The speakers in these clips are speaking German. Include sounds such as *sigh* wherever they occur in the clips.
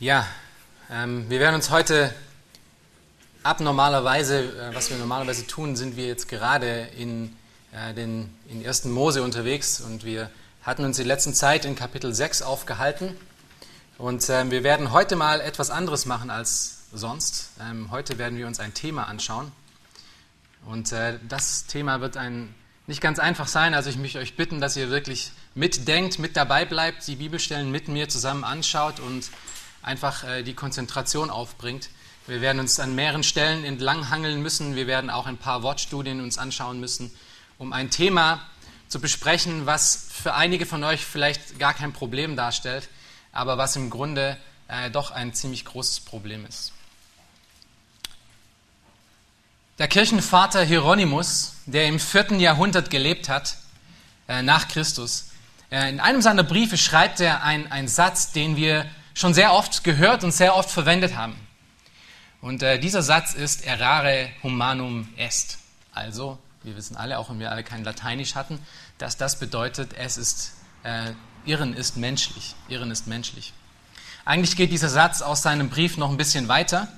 Ja, ähm, wir werden uns heute abnormalerweise, äh, was wir normalerweise tun, sind wir jetzt gerade in äh, den in 1. Mose unterwegs und wir hatten uns die letzten Zeit in Kapitel 6 aufgehalten. Und äh, wir werden heute mal etwas anderes machen als sonst. Ähm, heute werden wir uns ein Thema anschauen. Und äh, das Thema wird ein nicht ganz einfach sein. Also ich möchte euch bitten, dass ihr wirklich mitdenkt, mit dabei bleibt, die Bibelstellen mit mir zusammen anschaut und einfach äh, die Konzentration aufbringt. Wir werden uns an mehreren Stellen entlanghangeln müssen. Wir werden auch ein paar Wortstudien uns anschauen müssen, um ein Thema zu besprechen, was für einige von euch vielleicht gar kein Problem darstellt, aber was im Grunde äh, doch ein ziemlich großes Problem ist. Der Kirchenvater Hieronymus, der im vierten Jahrhundert gelebt hat, äh, nach Christus, in einem seiner Briefe schreibt er einen Satz, den wir schon sehr oft gehört und sehr oft verwendet haben. Und äh, dieser Satz ist errare humanum est. Also, wir wissen alle, auch wenn wir alle kein Lateinisch hatten, dass das bedeutet, es ist, äh, Irren ist menschlich. Irren ist menschlich. Eigentlich geht dieser Satz aus seinem Brief noch ein bisschen weiter.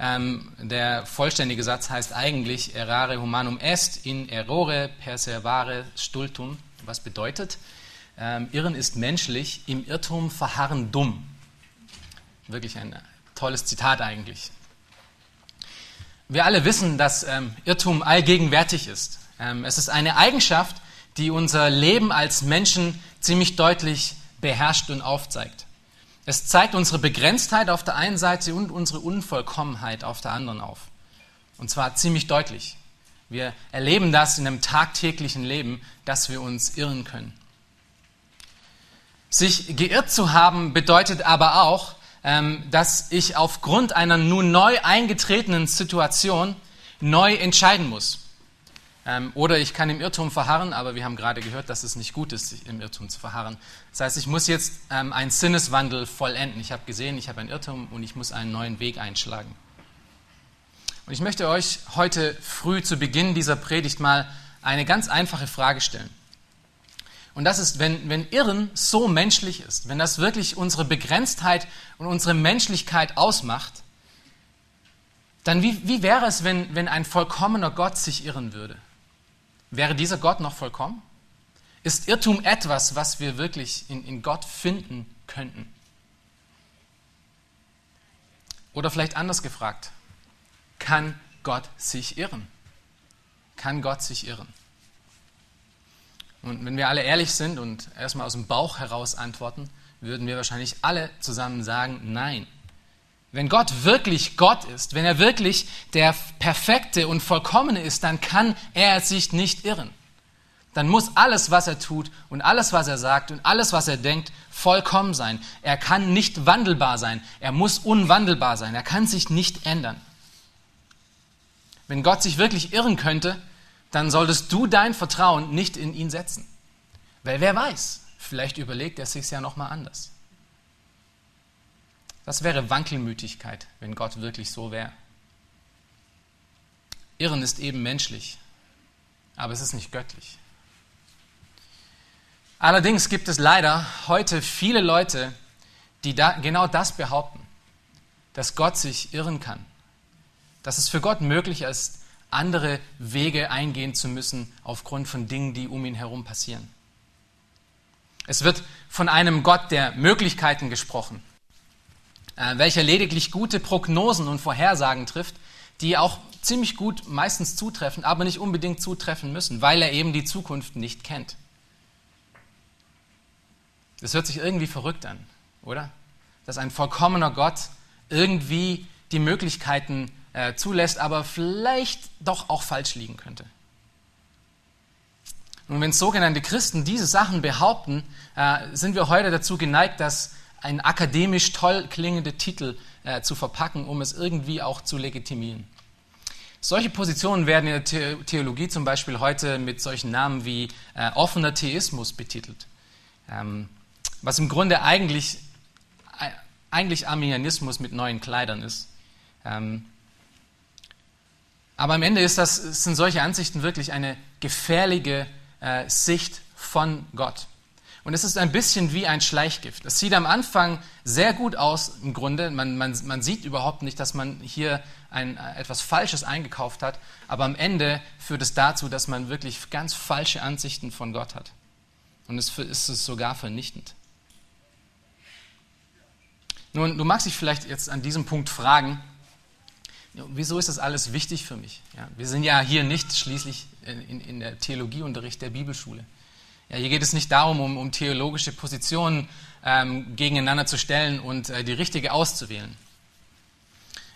Ähm, der vollständige Satz heißt eigentlich errare humanum est in errore perservare stultum, was bedeutet, ähm, Irren ist menschlich, im Irrtum verharren dumm. Wirklich ein tolles Zitat eigentlich. Wir alle wissen, dass ähm, Irrtum allgegenwärtig ist. Ähm, es ist eine Eigenschaft, die unser Leben als Menschen ziemlich deutlich beherrscht und aufzeigt. Es zeigt unsere Begrenztheit auf der einen Seite und unsere Unvollkommenheit auf der anderen auf. Und zwar ziemlich deutlich. Wir erleben das in einem tagtäglichen Leben, dass wir uns irren können. Sich geirrt zu haben bedeutet aber auch, dass ich aufgrund einer nun neu eingetretenen Situation neu entscheiden muss. Ähm, oder ich kann im Irrtum verharren, aber wir haben gerade gehört, dass es nicht gut ist, im Irrtum zu verharren. Das heißt, ich muss jetzt ähm, einen Sinneswandel vollenden. Ich habe gesehen, ich habe einen Irrtum und ich muss einen neuen Weg einschlagen. Und ich möchte euch heute früh zu Beginn dieser Predigt mal eine ganz einfache Frage stellen. Und das ist, wenn, wenn Irren so menschlich ist, wenn das wirklich unsere Begrenztheit und unsere Menschlichkeit ausmacht, dann wie, wie wäre es, wenn, wenn ein vollkommener Gott sich irren würde? Wäre dieser Gott noch vollkommen? Ist Irrtum etwas, was wir wirklich in, in Gott finden könnten? Oder vielleicht anders gefragt, kann Gott sich irren? Kann Gott sich irren? Und wenn wir alle ehrlich sind und erstmal aus dem Bauch heraus antworten, würden wir wahrscheinlich alle zusammen sagen, nein. Wenn Gott wirklich Gott ist, wenn er wirklich der Perfekte und Vollkommene ist, dann kann er sich nicht irren. Dann muss alles, was er tut und alles, was er sagt und alles, was er denkt, vollkommen sein. Er kann nicht wandelbar sein. Er muss unwandelbar sein. Er kann sich nicht ändern. Wenn Gott sich wirklich irren könnte, dann solltest du dein Vertrauen nicht in ihn setzen. Weil wer weiß, vielleicht überlegt er sich ja nochmal anders. Das wäre Wankelmütigkeit, wenn Gott wirklich so wäre. Irren ist eben menschlich, aber es ist nicht göttlich. Allerdings gibt es leider heute viele Leute, die da genau das behaupten, dass Gott sich irren kann, dass es für Gott möglich ist, andere Wege eingehen zu müssen aufgrund von Dingen, die um ihn herum passieren. Es wird von einem Gott der Möglichkeiten gesprochen, äh, welcher lediglich gute Prognosen und Vorhersagen trifft, die auch ziemlich gut meistens zutreffen, aber nicht unbedingt zutreffen müssen, weil er eben die Zukunft nicht kennt. Das hört sich irgendwie verrückt an, oder? Dass ein vollkommener Gott irgendwie die Möglichkeiten äh, zulässt, aber vielleicht doch auch falsch liegen könnte. Und wenn sogenannte Christen diese Sachen behaupten, äh, sind wir heute dazu geneigt, das ein akademisch toll klingende Titel äh, zu verpacken, um es irgendwie auch zu legitimieren. Solche Positionen werden in der Theologie zum Beispiel heute mit solchen Namen wie offener Theismus betitelt, ähm, was im Grunde eigentlich, eigentlich Arminianismus mit neuen Kleidern ist. Ähm, aber am Ende ist das, sind solche Ansichten wirklich eine gefährliche äh, Sicht von Gott. Und es ist ein bisschen wie ein Schleichgift. Es sieht am Anfang sehr gut aus im Grunde. Man, man, man sieht überhaupt nicht, dass man hier ein, etwas Falsches eingekauft hat. Aber am Ende führt es dazu, dass man wirklich ganz falsche Ansichten von Gott hat. Und es ist es sogar vernichtend. Nun, du magst dich vielleicht jetzt an diesem Punkt fragen, wieso ist das alles wichtig für mich? Ja, wir sind ja hier nicht schließlich in, in der Theologieunterricht der Bibelschule. Ja, hier geht es nicht darum, um, um theologische Positionen ähm, gegeneinander zu stellen und äh, die richtige auszuwählen.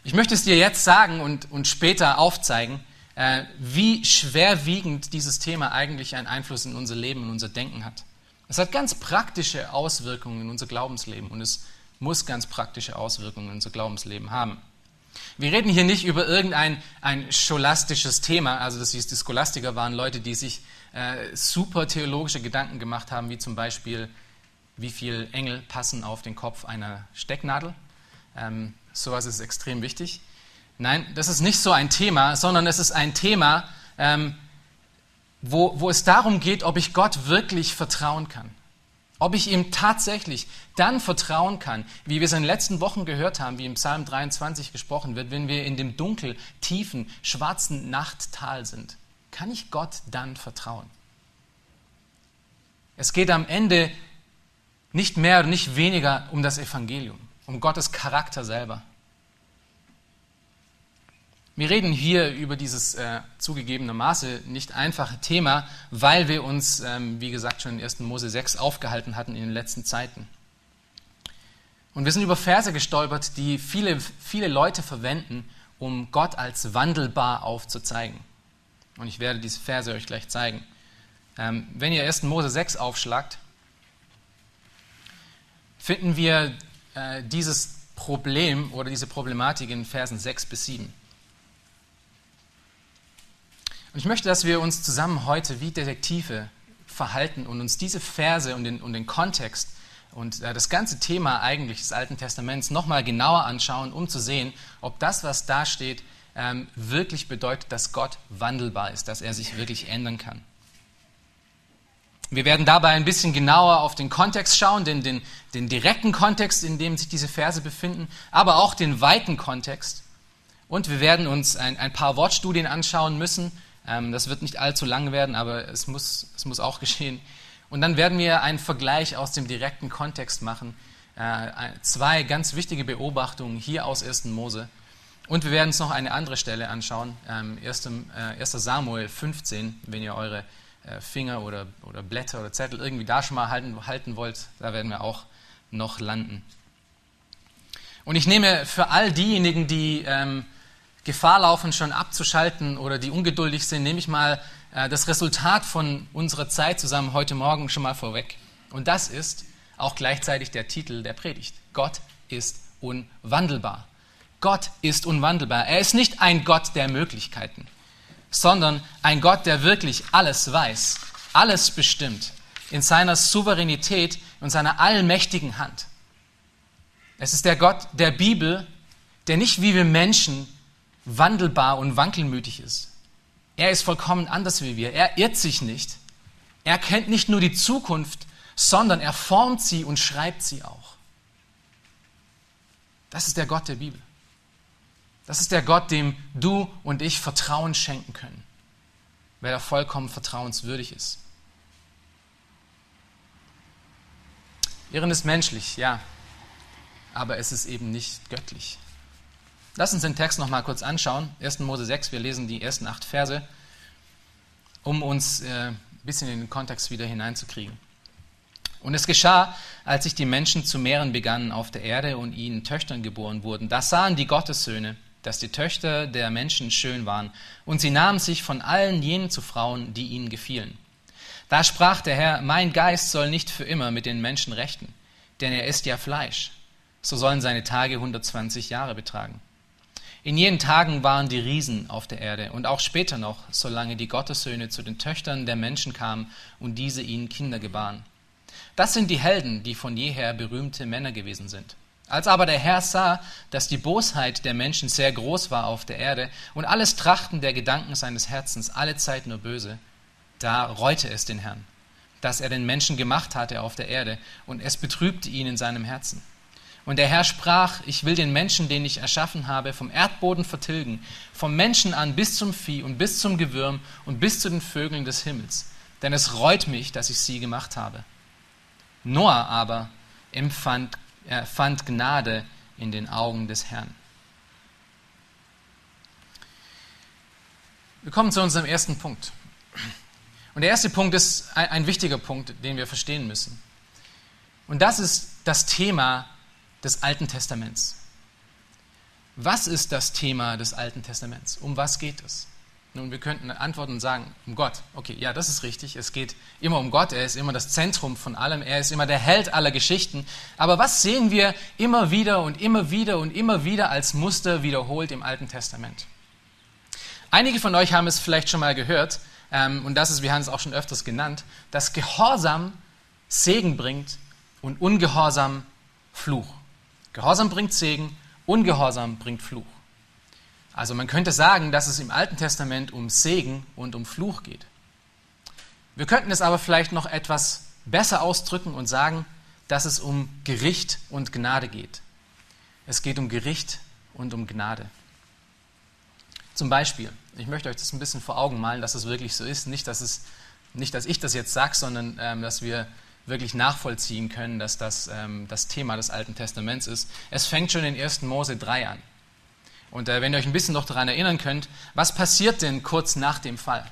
Ich möchte es dir jetzt sagen und, und später aufzeigen, äh, wie schwerwiegend dieses Thema eigentlich einen Einfluss in unser Leben und unser Denken hat. Es hat ganz praktische Auswirkungen in unser Glaubensleben und es muss ganz praktische Auswirkungen in unser Glaubensleben haben. Wir reden hier nicht über irgendein ein scholastisches Thema, also das hieß, die Scholastiker waren Leute, die sich äh, super theologische Gedanken gemacht haben, wie zum Beispiel, wie viele Engel passen auf den Kopf einer Stecknadel. Ähm, sowas ist extrem wichtig. Nein, das ist nicht so ein Thema, sondern es ist ein Thema, ähm, wo, wo es darum geht, ob ich Gott wirklich vertrauen kann. Ob ich ihm tatsächlich dann vertrauen kann, wie wir es in den letzten Wochen gehört haben, wie im Psalm 23 gesprochen wird, wenn wir in dem dunkel, tiefen, schwarzen Nachttal sind. Kann ich Gott dann vertrauen? Es geht am Ende nicht mehr und nicht weniger um das Evangelium, um Gottes Charakter selber. Wir reden hier über dieses äh, zugegebenermaßen nicht einfache Thema, weil wir uns, ähm, wie gesagt, schon in 1. Mose 6 aufgehalten hatten in den letzten Zeiten. Und wir sind über Verse gestolpert, die viele, viele Leute verwenden, um Gott als wandelbar aufzuzeigen. Und ich werde diese Verse euch gleich zeigen. Ähm, wenn ihr 1. Mose 6 aufschlagt, finden wir äh, dieses Problem oder diese Problematik in Versen 6 bis 7. Und ich möchte, dass wir uns zusammen heute wie Detektive verhalten und uns diese Verse und den, und den Kontext und äh, das ganze Thema eigentlich des Alten Testaments nochmal genauer anschauen, um zu sehen, ob das, was da steht, ähm, wirklich bedeutet, dass Gott wandelbar ist, dass er sich wirklich ändern kann. Wir werden dabei ein bisschen genauer auf den Kontext schauen, den, den, den direkten Kontext, in dem sich diese Verse befinden, aber auch den weiten Kontext. Und wir werden uns ein, ein paar Wortstudien anschauen müssen, das wird nicht allzu lang werden, aber es muss, es muss auch *laughs* geschehen. Und dann werden wir einen Vergleich aus dem direkten Kontext machen. Äh, zwei ganz wichtige Beobachtungen hier aus 1. Mose. Und wir werden uns noch eine andere Stelle anschauen, 1. Ähm, äh, Samuel 15, wenn ihr eure äh, Finger oder, oder Blätter oder Zettel irgendwie da schon mal halten, halten wollt, da werden wir auch noch landen. Und ich nehme für all diejenigen, die ähm, Gefahr laufen, schon abzuschalten oder die ungeduldig sind, nehme ich mal äh, das Resultat von unserer Zeit zusammen heute Morgen schon mal vorweg. Und das ist auch gleichzeitig der Titel der Predigt. Gott ist unwandelbar. Gott ist unwandelbar. Er ist nicht ein Gott der Möglichkeiten, sondern ein Gott, der wirklich alles weiß, alles bestimmt, in seiner Souveränität und seiner allmächtigen Hand. Es ist der Gott der Bibel, der nicht wie wir Menschen wandelbar und wankelmütig ist. Er ist vollkommen anders wie wir. Er irrt sich nicht. Er kennt nicht nur die Zukunft, sondern er formt sie und schreibt sie auch. Das ist der Gott der Bibel. Das ist der Gott, dem du und ich Vertrauen schenken können, weil er vollkommen vertrauenswürdig ist. Irren ist menschlich, ja, aber es ist eben nicht göttlich. Lass uns den Text noch mal kurz anschauen. 1. Mose 6, wir lesen die ersten acht Verse, um uns äh, ein bisschen in den Kontext wieder hineinzukriegen. Und es geschah, als sich die Menschen zu mehren begannen auf der Erde und ihnen Töchtern geboren wurden. Da sahen die Gottessöhne, dass die Töchter der Menschen schön waren, und sie nahmen sich von allen jenen zu Frauen, die ihnen gefielen. Da sprach der Herr, mein Geist soll nicht für immer mit den Menschen rechten, denn er ist ja Fleisch. So sollen seine Tage 120 Jahre betragen. In jenen Tagen waren die Riesen auf der Erde und auch später noch, solange die Gottessöhne zu den Töchtern der Menschen kamen und diese ihnen Kinder gebaren. Das sind die Helden, die von jeher berühmte Männer gewesen sind. Als aber der Herr sah, dass die Bosheit der Menschen sehr groß war auf der Erde und alles Trachten der Gedanken seines Herzens alle Zeit nur böse, da reute es den Herrn. das er den Menschen gemacht hatte auf der Erde, und es betrübte ihn in seinem Herzen. Und der Herr sprach, ich will den Menschen, den ich erschaffen habe, vom Erdboden vertilgen, vom Menschen an bis zum Vieh und bis zum Gewürm und bis zu den Vögeln des Himmels. Denn es reut mich, dass ich sie gemacht habe. Noah aber empfand, er fand Gnade in den Augen des Herrn. Wir kommen zu unserem ersten Punkt. Und der erste Punkt ist ein, ein wichtiger Punkt, den wir verstehen müssen. Und das ist das Thema des Alten Testaments. Was ist das Thema des Alten Testaments? Um was geht es? Nun, wir könnten antworten und sagen, um Gott. Okay, ja, das ist richtig. Es geht immer um Gott. Er ist immer das Zentrum von allem. Er ist immer der Held aller Geschichten. Aber was sehen wir immer wieder und immer wieder und immer wieder als Muster wiederholt im Alten Testament? Einige von euch haben es vielleicht schon mal gehört, ähm, und das ist, wir haben es auch schon öfters genannt, dass Gehorsam Segen bringt und Ungehorsam Fluch. Gehorsam bringt Segen, Ungehorsam bringt Fluch. Also man könnte sagen, dass es im Alten Testament um Segen und um Fluch geht. Wir könnten es aber vielleicht noch etwas besser ausdrücken und sagen, dass es um Gericht und Gnade geht. Es geht um Gericht und um Gnade. Zum Beispiel, ich möchte euch das ein bisschen vor Augen malen, dass es wirklich so ist. Nicht, dass, es, nicht, dass ich das jetzt sage, sondern ähm, dass wir wirklich nachvollziehen können, dass das ähm, das Thema des Alten Testaments ist. Es fängt schon in 1. Mose 3 an. Und äh, wenn ihr euch ein bisschen noch daran erinnern könnt, was passiert denn kurz nach dem Fall?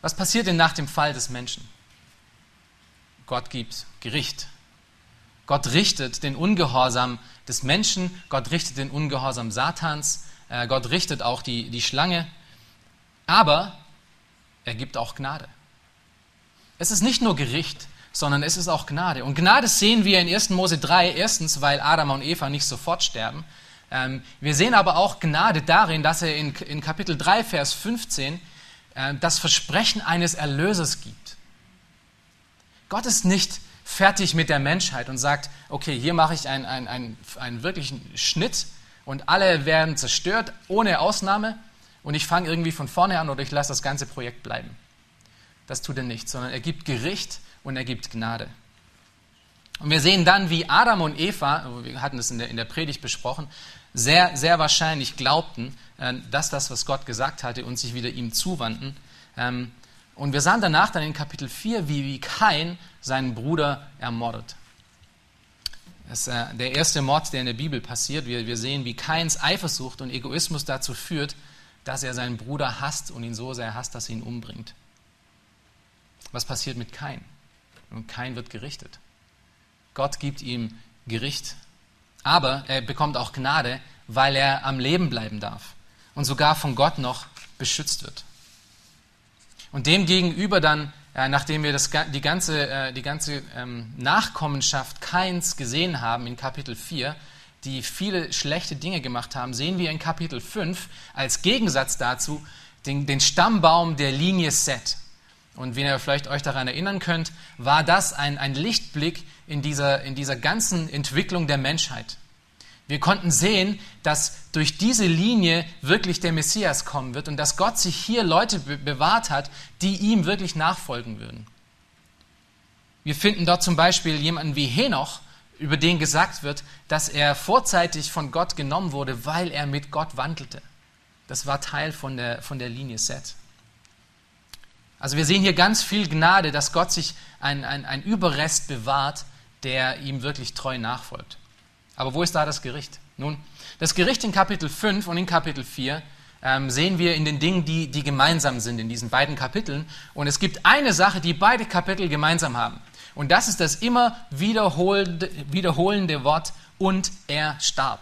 Was passiert denn nach dem Fall des Menschen? Gott gibt Gericht. Gott richtet den Ungehorsam des Menschen, Gott richtet den Ungehorsam Satans, äh, Gott richtet auch die, die Schlange, aber er gibt auch Gnade. Es ist nicht nur Gericht, sondern es ist auch Gnade. Und Gnade sehen wir in 1. Mose 3, erstens, weil Adam und Eva nicht sofort sterben. Ähm, wir sehen aber auch Gnade darin, dass er in, in Kapitel 3, Vers 15 äh, das Versprechen eines Erlösers gibt. Gott ist nicht fertig mit der Menschheit und sagt, okay, hier mache ich einen, einen, einen, einen wirklichen Schnitt und alle werden zerstört, ohne Ausnahme, und ich fange irgendwie von vorne an oder ich lasse das ganze Projekt bleiben. Das tut er nicht, sondern er gibt Gericht und er gibt Gnade. Und wir sehen dann, wie Adam und Eva, wir hatten es in der, in der Predigt besprochen, sehr, sehr wahrscheinlich glaubten, äh, dass das, was Gott gesagt hatte, und sich wieder ihm zuwandten. Ähm, und wir sahen danach dann in Kapitel 4, wie, wie Kain seinen Bruder ermordet. Das ist äh, der erste Mord, der in der Bibel passiert. Wir, wir sehen, wie Kains Eifersucht und Egoismus dazu führt, dass er seinen Bruder hasst und ihn so sehr hasst, dass er ihn umbringt. Was passiert mit Kain? Und Kain wird gerichtet. Gott gibt ihm Gericht, aber er bekommt auch Gnade, weil er am Leben bleiben darf und sogar von Gott noch beschützt wird. Und demgegenüber dann, äh, nachdem wir das, die ganze, äh, die ganze ähm, Nachkommenschaft Kains gesehen haben in Kapitel 4, die viele schlechte Dinge gemacht haben, sehen wir in Kapitel 5 als Gegensatz dazu den, den Stammbaum der Linie Set. Und wie ihr vielleicht euch daran erinnern könnt, war das ein, ein Lichtblick in dieser, in dieser ganzen Entwicklung der Menschheit. Wir konnten sehen, dass durch diese Linie wirklich der Messias kommen wird und dass Gott sich hier Leute be bewahrt hat, die ihm wirklich nachfolgen würden. Wir finden dort zum Beispiel jemanden wie Henoch, über den gesagt wird, dass er vorzeitig von Gott genommen wurde, weil er mit Gott wandelte. Das war Teil von der, von der Linie Set. Also wir sehen hier ganz viel Gnade, dass Gott sich ein, ein, ein Überrest bewahrt, der ihm wirklich treu nachfolgt. Aber wo ist da das Gericht? Nun, das Gericht in Kapitel 5 und in Kapitel 4 ähm, sehen wir in den Dingen, die, die gemeinsam sind in diesen beiden Kapiteln. Und es gibt eine Sache, die beide Kapitel gemeinsam haben. Und das ist das immer wiederholende, wiederholende Wort, und er starb.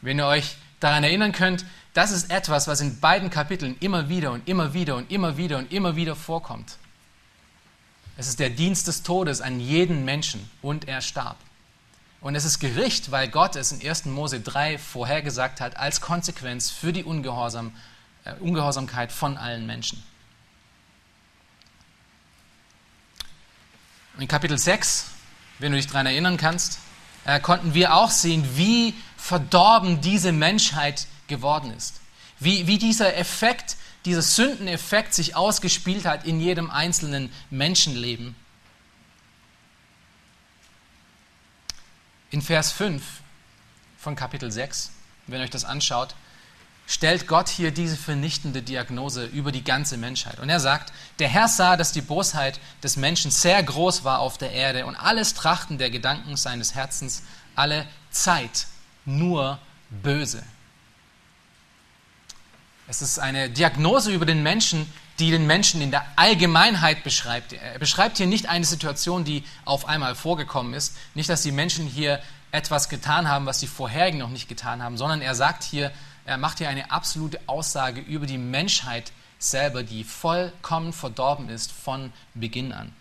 Wenn ihr euch daran erinnern könnt, das ist etwas, was in beiden Kapiteln immer wieder und immer wieder und immer wieder und immer wieder vorkommt. Es ist der Dienst des Todes an jeden Menschen und er starb. Und es ist Gericht, weil Gott es in 1. Mose 3 vorhergesagt hat, als Konsequenz für die Ungehorsam, äh, Ungehorsamkeit von allen Menschen. Und in Kapitel 6, wenn du dich daran erinnern kannst, äh, konnten wir auch sehen, wie verdorben diese Menschheit geworden ist. Wie, wie dieser Effekt dieser Sündeneffekt sich ausgespielt hat in jedem einzelnen Menschenleben. In Vers 5 von Kapitel 6, wenn ihr euch das anschaut, stellt Gott hier diese vernichtende Diagnose über die ganze Menschheit. Und er sagt, der Herr sah, dass die Bosheit des Menschen sehr groß war auf der Erde und alles Trachten der Gedanken seines Herzens alle Zeit nur böse. Es ist eine Diagnose über den Menschen, die den Menschen in der Allgemeinheit beschreibt. Er beschreibt hier nicht eine Situation, die auf einmal vorgekommen ist, nicht, dass die Menschen hier etwas getan haben, was die vorherigen noch nicht getan haben, sondern er sagt hier, er macht hier eine absolute Aussage über die Menschheit selber, die vollkommen verdorben ist von Beginn an.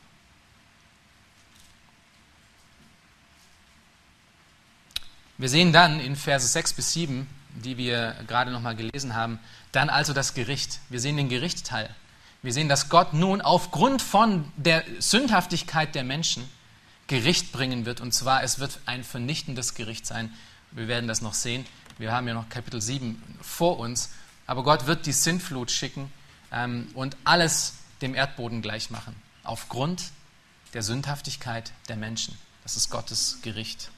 Wir sehen dann in Verse 6 bis 7, die wir gerade nochmal gelesen haben, dann also das Gericht. Wir sehen den Gerichtsteil. Wir sehen, dass Gott nun aufgrund von der Sündhaftigkeit der Menschen Gericht bringen wird. Und zwar, es wird ein vernichtendes Gericht sein. Wir werden das noch sehen. Wir haben ja noch Kapitel 7 vor uns. Aber Gott wird die Sintflut schicken ähm, und alles dem Erdboden gleich machen. Aufgrund der Sündhaftigkeit der Menschen. Das ist Gottes Gericht.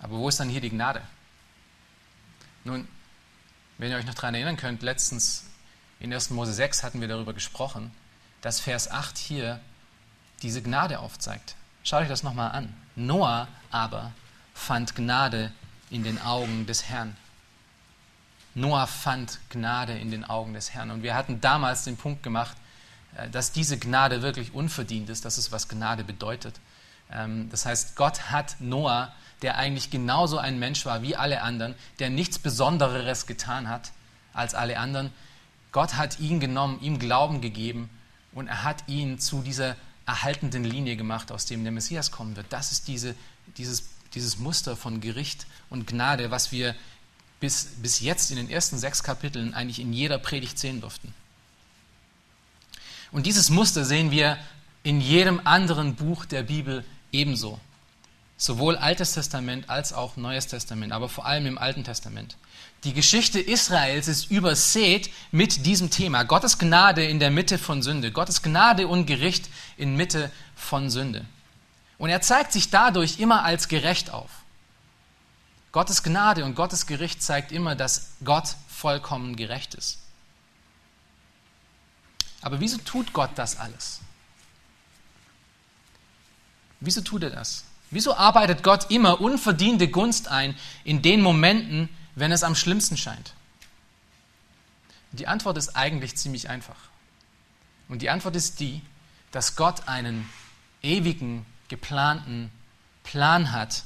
Aber wo ist dann hier die Gnade? Nun, wenn ihr euch noch daran erinnern könnt, letztens in 1. Mose 6 hatten wir darüber gesprochen, dass Vers 8 hier diese Gnade aufzeigt. Schaut euch das nochmal an. Noah aber fand Gnade in den Augen des Herrn. Noah fand Gnade in den Augen des Herrn. Und wir hatten damals den Punkt gemacht, äh, dass diese Gnade wirklich unverdient ist. Das ist, was Gnade bedeutet. Ähm, das heißt, Gott hat Noah der eigentlich genauso ein Mensch war wie alle anderen, der nichts Besonderes getan hat als alle anderen. Gott hat ihn genommen, ihm Glauben gegeben und er hat ihn zu dieser erhaltenden Linie gemacht, aus dem der Messias kommen wird. Das ist diese, dieses, dieses Muster von Gericht und Gnade, was wir bis, bis jetzt in den ersten sechs Kapiteln eigentlich in jeder Predigt sehen durften. Und dieses Muster sehen wir in jedem anderen Buch der Bibel ebenso. Sowohl Altes Testament als auch Neues Testament, aber vor allem im Alten Testament. Die Geschichte Israels ist übersät mit diesem Thema. Gottes Gnade in der Mitte von Sünde. Gottes Gnade und Gericht in Mitte von Sünde. Und er zeigt sich dadurch immer als gerecht auf. Gottes Gnade und Gottes Gericht zeigt immer, dass Gott vollkommen gerecht ist. Aber wieso tut Gott das alles? Wieso tut er das? Wieso arbeitet Gott immer unverdiente Gunst ein in den Momenten, wenn es am schlimmsten scheint? Die Antwort ist eigentlich ziemlich einfach. Und die Antwort ist die, dass Gott einen ewigen, geplanten Plan hat,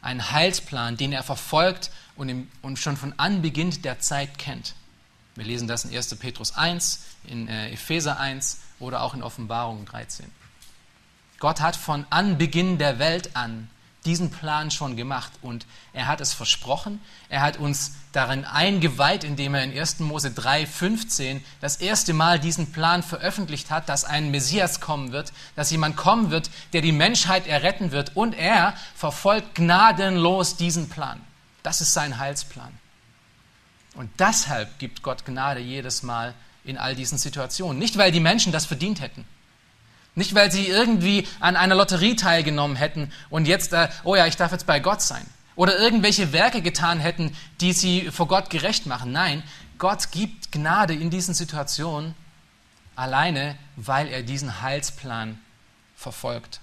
einen Heilsplan, den er verfolgt und, im, und schon von Anbeginn der Zeit kennt. Wir lesen das in 1. Petrus 1, in äh, Epheser 1 oder auch in Offenbarung 13. Gott hat von Anbeginn der Welt an diesen Plan schon gemacht und er hat es versprochen. Er hat uns darin eingeweiht, indem er in 1. Mose 3,15 das erste Mal diesen Plan veröffentlicht hat, dass ein Messias kommen wird, dass jemand kommen wird, der die Menschheit erretten wird und er verfolgt gnadenlos diesen Plan. Das ist sein Heilsplan. Und deshalb gibt Gott Gnade jedes Mal in all diesen Situationen. Nicht, weil die Menschen das verdient hätten nicht, weil sie irgendwie an einer Lotterie teilgenommen hätten und jetzt, äh, oh ja, ich darf jetzt bei Gott sein. Oder irgendwelche Werke getan hätten, die sie vor Gott gerecht machen. Nein, Gott gibt Gnade in diesen Situationen alleine, weil er diesen Heilsplan verfolgt,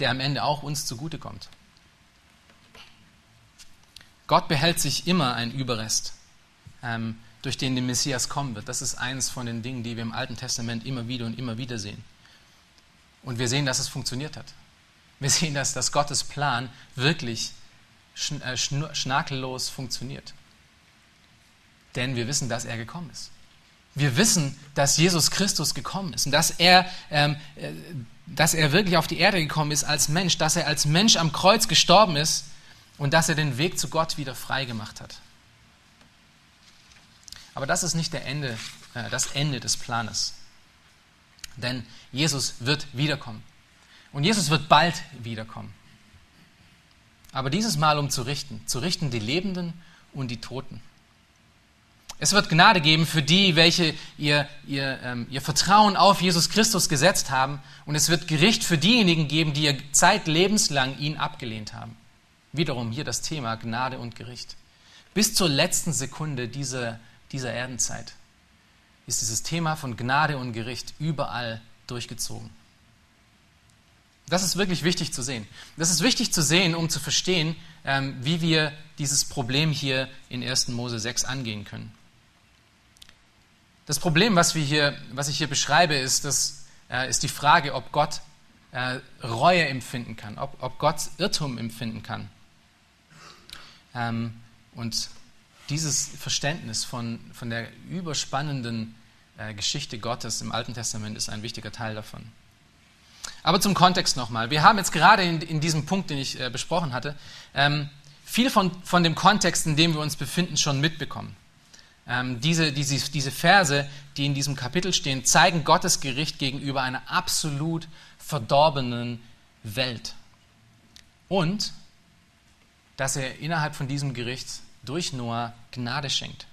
der am Ende auch uns zugutekommt. Gott behält sich immer einen Überrest. Ähm, durch den der Messias kommen wird. Das ist eines von den Dingen, die wir im Alten Testament immer wieder und immer wieder sehen. Und wir sehen, dass es funktioniert hat. Wir sehen, dass, dass Gottes Plan wirklich äh, schnakellos funktioniert. Denn wir wissen, dass er gekommen ist. Wir wissen, dass Jesus Christus gekommen ist und dass er, ähm, äh, dass er wirklich auf die Erde gekommen ist als Mensch, dass er als Mensch am Kreuz gestorben ist und dass er den Weg zu Gott wieder frei gemacht hat. Aber das ist nicht der Ende, äh, das Ende des Planes. Denn Jesus wird wiederkommen. Und Jesus wird bald wiederkommen. Aber dieses Mal, um zu richten. Zu richten die Lebenden und die Toten. Es wird Gnade geben für die, welche ihr, ihr, ähm, ihr Vertrauen auf Jesus Christus gesetzt haben. Und es wird Gericht für diejenigen geben, die ihr zeitlebenslang ihn abgelehnt haben. Wiederum hier das Thema Gnade und Gericht. Bis zur letzten Sekunde dieser, dieser Erdenzeit ist dieses Thema von Gnade und Gericht überall durchgezogen. Das ist wirklich wichtig zu sehen. Das ist wichtig zu sehen, um zu verstehen, ähm, wie wir dieses Problem hier in 1. Mose 6 angehen können. Das Problem, was, wir hier, was ich hier beschreibe, ist, das, äh, ist die Frage, ob Gott äh, Reue empfinden kann, ob, ob Gott Irrtum empfinden kann. Ähm, und dieses Verständnis von, von der überspannenden äh, Geschichte Gottes im Alten Testament ist ein wichtiger Teil davon. Aber zum Kontext nochmal. Wir haben jetzt gerade in, in diesem Punkt, den ich äh, besprochen hatte, ähm, viel von, von dem Kontext, in dem wir uns befinden, schon mitbekommen. Ähm, diese, diese, diese Verse, die in diesem Kapitel stehen, zeigen Gottes Gericht gegenüber einer absolut verdorbenen Welt. Und dass er innerhalb von diesem Gericht durch Noah Gnade schenkt.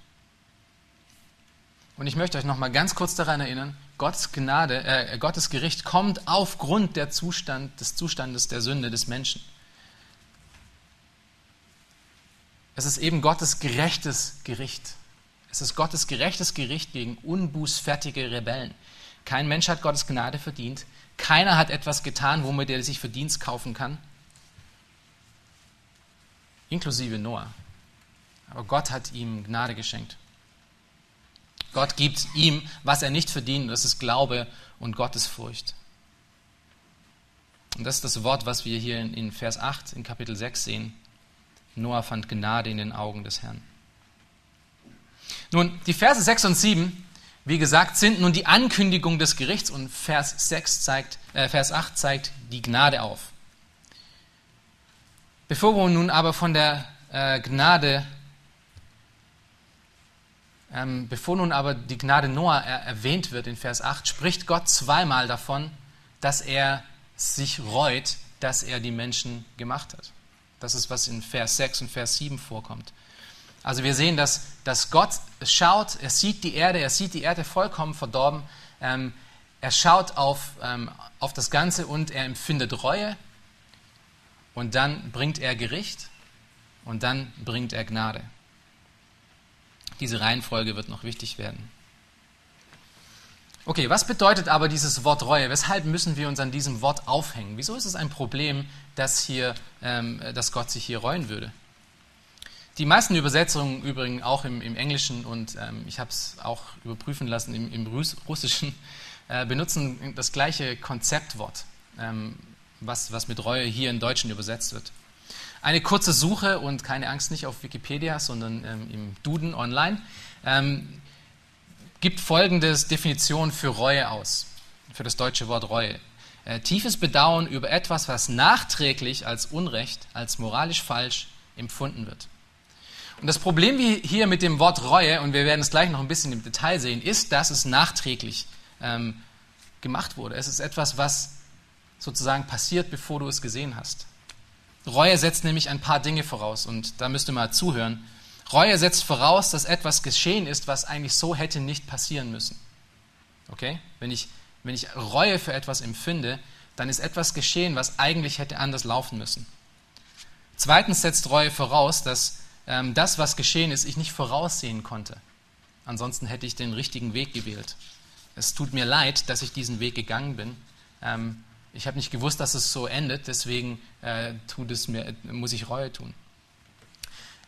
Und ich möchte euch noch mal ganz kurz daran erinnern, Gottes Gnade, äh, Gottes Gericht kommt aufgrund der Zustand, des Zustandes der Sünde des Menschen. Es ist eben Gottes gerechtes Gericht. Es ist Gottes gerechtes Gericht gegen unbußfertige Rebellen. Kein Mensch hat Gottes Gnade verdient. Keiner hat etwas getan, womit er sich Verdienst kaufen kann. Inklusive Noah. Aber Gott hat ihm Gnade geschenkt. Gott gibt ihm, was er nicht verdient, das ist Glaube und Gottesfurcht. Und das ist das Wort, was wir hier in, Vers 8 in Kapitel 6 sehen. Noah fand Gnade in den Augen des Herrn. Nun, die Verse 6 und 7, wie gesagt, sind nun die Ankündigung des Gerichts und Vers, 6 zeigt, äh, Vers 8 zeigt die Gnade auf. Bevor wir nun aber von der äh, Gnade ähm, bevor nun aber die Gnade Noah er erwähnt wird in Vers 8, spricht Gott zweimal davon, dass er sich reut, dass er die Menschen gemacht hat. Das ist, was in Vers 6 und Vers 7 vorkommt. Also wir sehen, dass, dass Gott schaut, er sieht die Erde, er sieht die Erde vollkommen verdorben, ähm, er schaut auf, ähm, auf das Ganze und er empfindet Reue und dann bringt er Gericht und dann bringt er Gnade. Diese Reihenfolge wird noch wichtig werden. Okay, was bedeutet aber dieses Wort Reue? Weshalb müssen wir uns an diesem Wort aufhängen? Wieso ist es ein Problem, dass, hier, ähm, dass Gott sich hier reuen würde? Die meisten Übersetzungen übrigens auch im, im Englischen und ähm, ich habe es auch überprüfen lassen im, im Russischen, äh, benutzen das gleiche Konzeptwort, ähm, was, was mit Reue hier im Deutschen übersetzt wird. Eine kurze Suche und keine Angst nicht auf Wikipedia, sondern ähm, im Duden online ähm, gibt folgende Definition für Reue aus, für das deutsche Wort Reue. Äh, tiefes Bedauern über etwas, was nachträglich als Unrecht, als moralisch falsch empfunden wird. Und das Problem hier mit dem Wort Reue, und wir werden es gleich noch ein bisschen im Detail sehen, ist, dass es nachträglich ähm, gemacht wurde. Es ist etwas, was sozusagen passiert, bevor du es gesehen hast. Reue setzt nämlich ein paar Dinge voraus und da müsst ihr mal zuhören. Reue setzt voraus, dass etwas geschehen ist, was eigentlich so hätte nicht passieren müssen. Okay? Wenn ich, wenn ich Reue für etwas empfinde, dann ist etwas geschehen, was eigentlich hätte anders laufen müssen. Zweitens setzt Reue voraus, dass ähm, das, was geschehen ist, ich nicht voraussehen konnte. Ansonsten hätte ich den richtigen Weg gewählt. Es tut mir leid, dass ich diesen Weg gegangen bin. Ähm, ich habe nicht gewusst, dass es so endet, deswegen äh, tut es mir, muss ich Reue tun.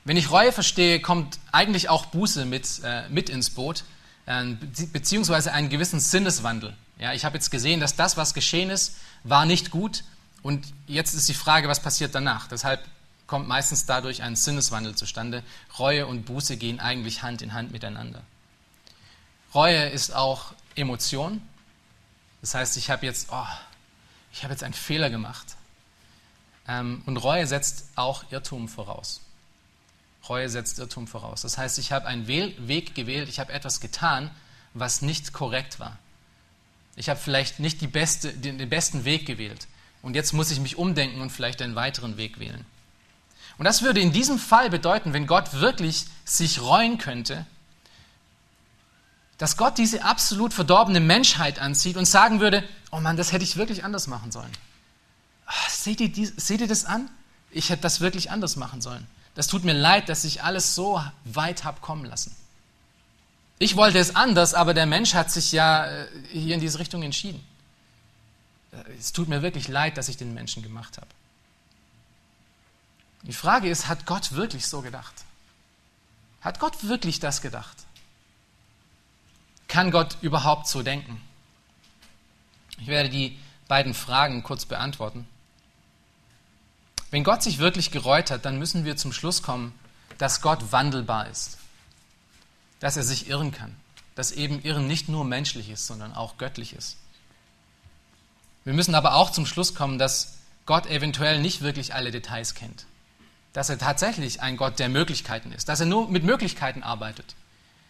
Wenn ich Reue verstehe, kommt eigentlich auch Buße mit, äh, mit ins Boot, äh, beziehungsweise einen gewissen Sinneswandel. Ja, ich habe jetzt gesehen, dass das, was geschehen ist, war nicht gut und jetzt ist die Frage, was passiert danach. Deshalb kommt meistens dadurch ein Sinneswandel zustande. Reue und Buße gehen eigentlich Hand in Hand miteinander. Reue ist auch Emotion. Das heißt, ich habe jetzt, oh, ich habe jetzt einen Fehler gemacht. Ähm, und Reue setzt auch Irrtum voraus. Reue setzt Irrtum voraus. Das heißt, ich habe einen Weg gewählt, ich habe etwas getan, was nicht korrekt war. Ich habe vielleicht nicht beste, den besten Weg gewählt. Und jetzt muss ich mich umdenken und vielleicht einen weiteren Weg wählen. Und das würde in diesem Fall bedeuten, wenn Gott wirklich sich reuen könnte, Dass Gott diese absolut verdorbene Menschheit anzieht und sagen würde, oh Mann, das hätte ich wirklich anders machen sollen. Ach, seht, ihr seht ihr das an? Ich hätte das wirklich anders machen sollen. Das tut mir leid, dass ich alles so weit habe kommen lassen. Ich wollte es anders, aber der Mensch hat sich ja äh, hier in diese Richtung entschieden. Äh, es tut mir wirklich leid, dass ich den Menschen gemacht habe. Die Frage ist, hat Gott wirklich so gedacht? Hat Gott wirklich das gedacht? Kann Gott überhaupt so denken? Ich werde die beiden Fragen kurz beantworten. Wenn Gott sich wirklich gereut hat, dann müssen wir zum Schluss kommen, dass Gott wandelbar ist, dass er sich irren kann, dass eben Irren nicht nur menschlich ist, sondern auch göttlich ist. Wir müssen aber auch zum Schluss kommen, dass Gott eventuell nicht wirklich alle Details kennt, dass er tatsächlich ein Gott der Möglichkeiten ist, dass er nur mit Möglichkeiten arbeitet,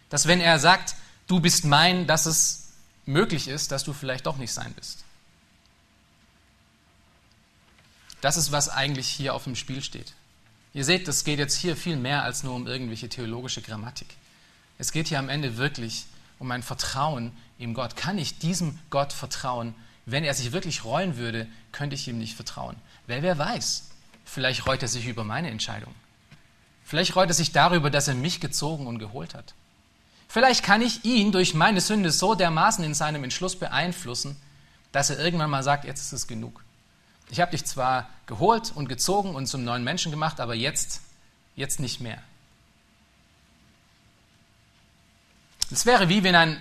dass wenn er sagt, du bist mein, dass es möglich ist, dass du vielleicht doch nicht sein bist. Das ist, was eigentlich hier auf dem Spiel steht. Ihr seht, es geht jetzt hier viel mehr als nur um irgendwelche theologische Grammatik. Es geht hier am Ende wirklich um ein Vertrauen im Gott. Kann ich diesem Gott vertrauen? Wenn er sich wirklich reuen würde, könnte ich ihm nicht vertrauen. Weil wer weiß, vielleicht reut er sich über meine Entscheidung. Vielleicht reut er sich darüber, dass er mich gezogen und geholt hat. Vielleicht kann ich ihn durch meine Sünde so dermaßen in seinem Entschluss beeinflussen, dass er irgendwann mal sagt, jetzt ist es genug. Ich habe dich zwar geholt und gezogen und zum neuen Menschen gemacht, aber jetzt, jetzt nicht mehr. Es wäre wie wenn ein,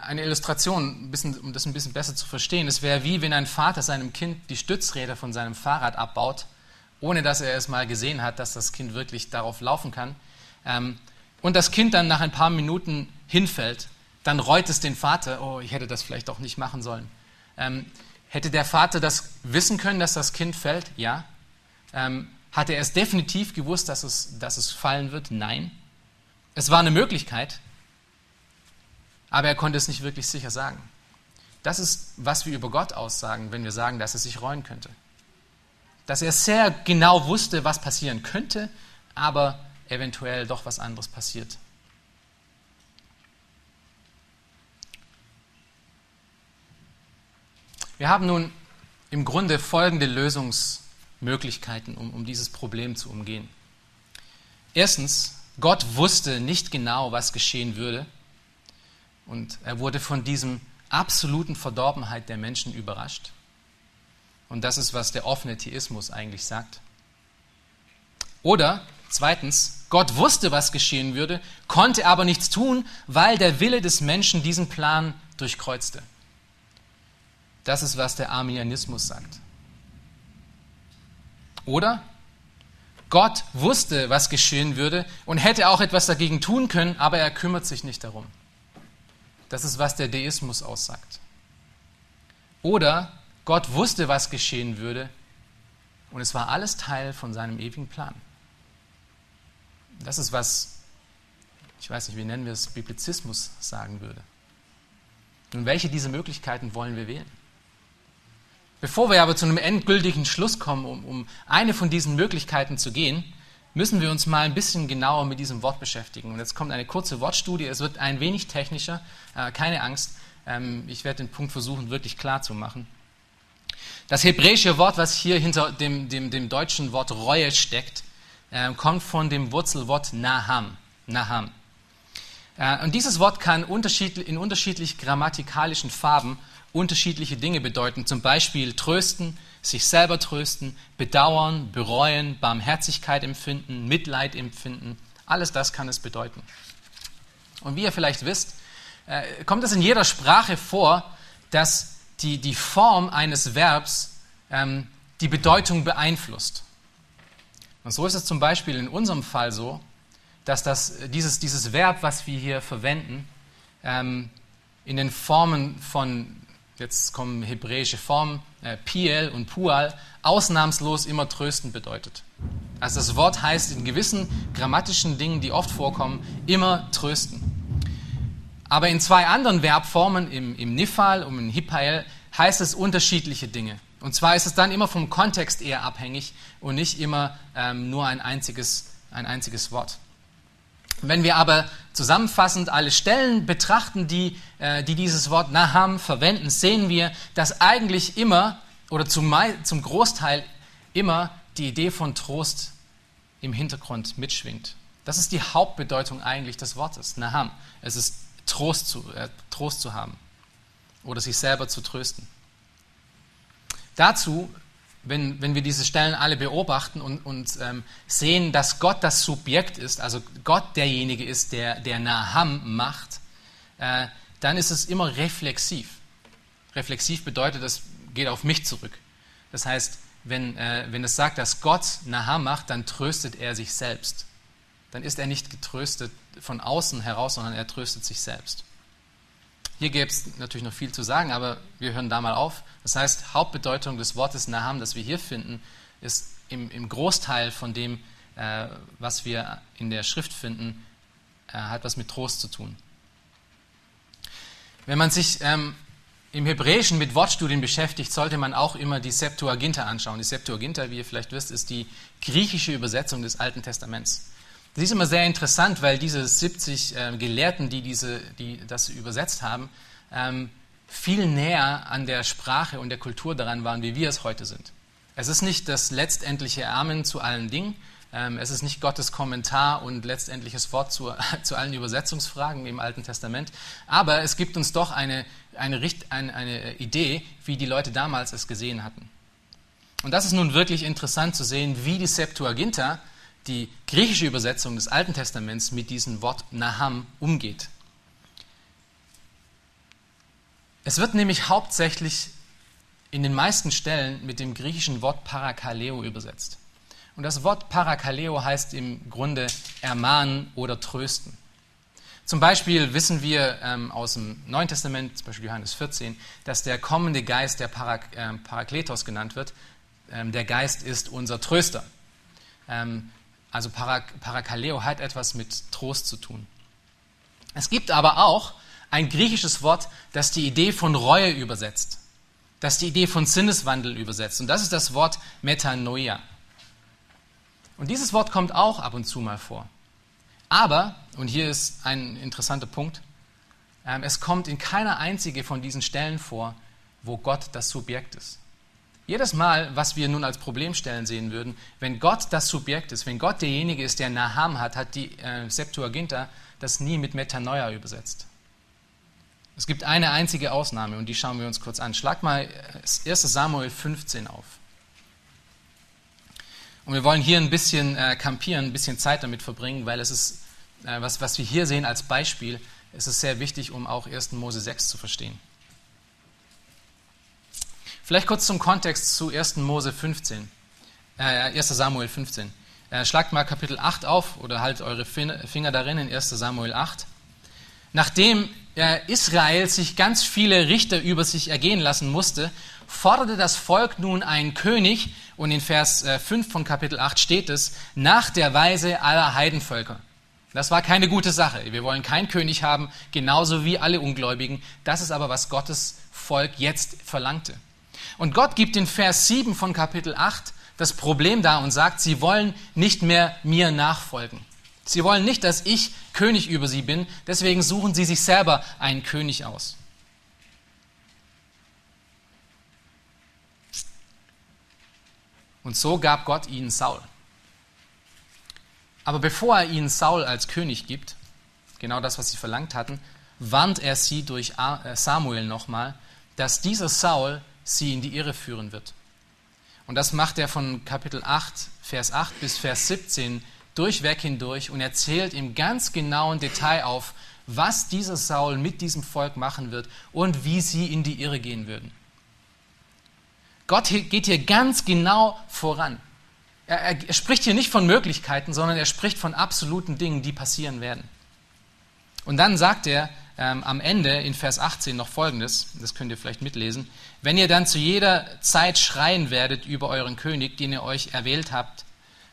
eine Illustration, ein bisschen, um das ein bisschen besser zu verstehen, es wäre wie wenn ein Vater seinem Kind die Stützräder von seinem Fahrrad abbaut, ohne dass er es mal gesehen hat, dass das Kind wirklich darauf laufen kann. Ähm, und das Kind dann nach ein paar Minuten hinfällt, dann reut es den Vater, oh, ich hätte das vielleicht auch nicht machen sollen. Ähm, Hätte der Vater das wissen können, dass das Kind fällt? Ja. Ähm, hatte er es definitiv gewusst, dass es, dass es fallen wird? Nein. Es war eine Möglichkeit, aber er konnte es nicht wirklich sicher sagen. Das ist, was wir über Gott aussagen, wenn wir sagen, dass er sich reuen könnte. Dass er sehr genau wusste, was passieren könnte, aber eventuell doch was anderes passiert. Wir haben nun im Grunde folgende Lösungsmöglichkeiten, um, um dieses Problem zu umgehen. Erstens, Gott wusste nicht genau, was geschehen würde. Und er wurde von diesem absoluten Verdorbenheit der Menschen überrascht. Und das ist, was der offene Theismus eigentlich sagt. Oder zweitens, Gott wusste, was geschehen würde, konnte aber nichts tun, weil der Wille des Menschen diesen Plan durchkreuzte. Das ist, was der Arminianismus sagt. Oder Gott wusste, was geschehen würde und hätte auch etwas dagegen tun können, aber er kümmert sich nicht darum. Das ist, was der Deismus aussagt. Oder Gott wusste, was geschehen würde und es war alles Teil von seinem ewigen Plan. Das ist, was, ich weiß nicht, wie nennen wir es, Biblizismus sagen würde. Nun, welche dieser Möglichkeiten wollen wir wählen? Bevor wir aber zu einem endgültigen Schluss kommen, um, um eine von diesen Möglichkeiten zu gehen, müssen wir uns mal ein bisschen genauer mit diesem Wort beschäftigen. Und jetzt kommt eine kurze Wortstudie. Es wird ein wenig technischer, äh, keine Angst. Ähm, ich werde den Punkt versuchen, wirklich klar zu machen. Das hebräische Wort, was hier hinter dem, dem, dem deutschen Wort Reue steckt, äh, kommt von dem Wurzelwort Naham. Naham. Äh, und dieses Wort kann in unterschiedlich grammatikalischen Farben unterschiedliche Dinge bedeuten. Zum Beispiel trösten, sich selber trösten, bedauern, bereuen, Barmherzigkeit empfinden, Mitleid empfinden. Alles das kann es bedeuten. Und wie ihr vielleicht wisst, äh, kommt es in jeder Sprache vor, dass die, die Form eines Verbs ähm, die Bedeutung beeinflusst. Und so ist es zum Beispiel in unserem Fall so, dass das, dieses, dieses Verb, was wir hier verwenden, ähm, in den Formen von jetzt kommen hebräische Formen, äh, Piel und Pual, ausnahmslos immer trösten bedeutet. Also das Wort heißt in gewissen grammatischen Dingen, die oft vorkommen, immer trösten. Aber in zwei anderen Verbformen, im, im Nifal und im Hipael, heißt es unterschiedliche Dinge. Und zwar ist es dann immer vom Kontext eher abhängig und nicht immer ähm, nur ein einziges, ein einziges Wort. Wenn wir aber zusammenfassend alle Stellen betrachten, die, äh, die dieses Wort Naham verwenden, sehen wir, dass eigentlich immer oder zum, zum Großteil immer die Idee von Trost im Hintergrund mitschwingt. Das ist die Hauptbedeutung eigentlich des Wortes, Naham. Es ist Trost zu, äh, Trost zu haben oder sich selber zu trösten. Dazu, wenn, wenn wir diese Stellen alle beobachten und, und ähm, sehen, dass Gott das Subjekt ist, also Gott derjenige ist, der, der Naham macht, äh, dann ist es immer reflexiv. Reflexiv bedeutet, es geht auf mich zurück. Das heißt, wenn, äh, wenn es sagt, dass Gott Naham macht, dann tröstet er sich selbst. Dann ist er nicht getröstet von außen heraus, sondern er tröstet sich selbst. Hier gäbe es natürlich noch viel zu sagen, aber wir hören da mal auf. Das heißt, Hauptbedeutung des Wortes Naham, das wir hier finden, ist im, im Großteil von dem, äh, was wir in der Schrift finden, äh, hat was mit Trost zu tun. Wenn man sich ähm, im Hebräischen mit Wortstudien beschäftigt, sollte man auch immer die Septuaginta anschauen. Die Septuaginta, wie ihr vielleicht wisst, ist die griechische Übersetzung des Alten Testaments. Das ist immer sehr interessant, weil diese 70 äh, Gelehrten, die, diese, die das übersetzt haben, ähm, viel näher an der Sprache und der Kultur daran waren, wie wir es heute sind. Es ist nicht das letztendliche Amen zu allen Dingen, ähm, es ist nicht Gottes Kommentar und letztendliches Wort zu, *laughs* zu, allen Übersetzungsfragen im Alten Testament, aber es gibt uns doch eine, eine, eine, eine Idee, wie die Leute damals es gesehen hatten. Und das ist nun wirklich interessant zu sehen, wie die Septuaginta die griechische Übersetzung des Alten Testaments mit diesem Wort Naham umgeht. Es wird nämlich hauptsächlich in den meisten Stellen mit dem griechischen Wort Parakaleo übersetzt. Und das Wort Parakaleo heißt im Grunde ermahnen oder trösten. Zum Beispiel wissen wir ähm, aus dem Neuen Testament, zum Beispiel Johannes 14, dass der kommende Geist, der Parak, äh, Parakletos genannt wird, ähm, der Geist ist unser Tröster. Ähm, also Parak Parakaleo hat etwas mit Trost zu tun. Es gibt aber auch ein griechisches Wort, das die Idee von Reue übersetzt, das die Idee von Sinneswandel übersetzt. Und das ist das Wort Metanoia. Und dieses Wort kommt auch ab und zu mal vor. Aber, und hier ist ein interessanter Punkt, ähm, es kommt in keiner einzige von diesen Stellen vor, wo Gott das Subjekt ist. Jedes Mal, was wir nun als Problemstellen sehen würden, wenn Gott das Subjekt ist, wenn Gott derjenige ist, der Naham hat, hat die äh, Septuaginta das nie mit Metanoia übersetzt. Es gibt eine einzige Ausnahme und die schauen wir uns kurz an. Schlag mal 1 äh, Samuel 15 auf. Und wir wollen hier ein bisschen äh, campieren, ein bisschen Zeit damit verbringen, weil es ist, äh, was, was wir hier sehen als Beispiel, es sehr wichtig, um auch 1. Mose 6 zu verstehen. Vielleicht kurz zum Kontext zu 1. Mose 15, äh, 1. Samuel 15. Äh, schlagt mal Kapitel 8 auf oder haltet eure Finger darin in 1. Samuel 8. Nachdem äh, Israel sich ganz viele Richter über sich ergehen lassen musste, forderte das Volk nun einen König, und in Vers 5 äh, von Kapitel 8 steht es, nach der Weise aller Heidenvölker. Das war keine gute Sache. Wir wollen keinen König haben, genauso wie alle Ungläubigen. Das ist aber, was Gottes Volk jetzt verlangte. Und Gott gibt in Vers 7 von Kapitel 8 das Problem da und sagt, sie wollen nicht mehr mir nachfolgen. Sie wollen nicht, dass ich König über sie bin, deswegen suchen sie sich selber einen König aus. Und so gab Gott ihnen Saul. Aber bevor er ihnen Saul als König gibt, genau das, was sie verlangt hatten, warnt er sie durch äh, Samuel nochmal, dass dieser Saul sie in die Irre führen wird. Und das macht er von Kapitel 8, Vers 8 bis Vers 17 durchweg hindurch und erzählt im ganz genauen Detail auf, was dieser Saul mit diesem Volk machen wird und wie sie in die Irre gehen würden. Gott geht hier ganz genau voran. Er, er, spricht hier nicht von Möglichkeiten, sondern er spricht von absoluten Dingen, die passieren werden. Und dann sagt er ähm, am Ende in Vers 18 noch Folgendes, das könnt ihr vielleicht mitlesen. Wenn ihr dann zu jeder Zeit schreien werdet über euren König, den ihr euch erwählt habt,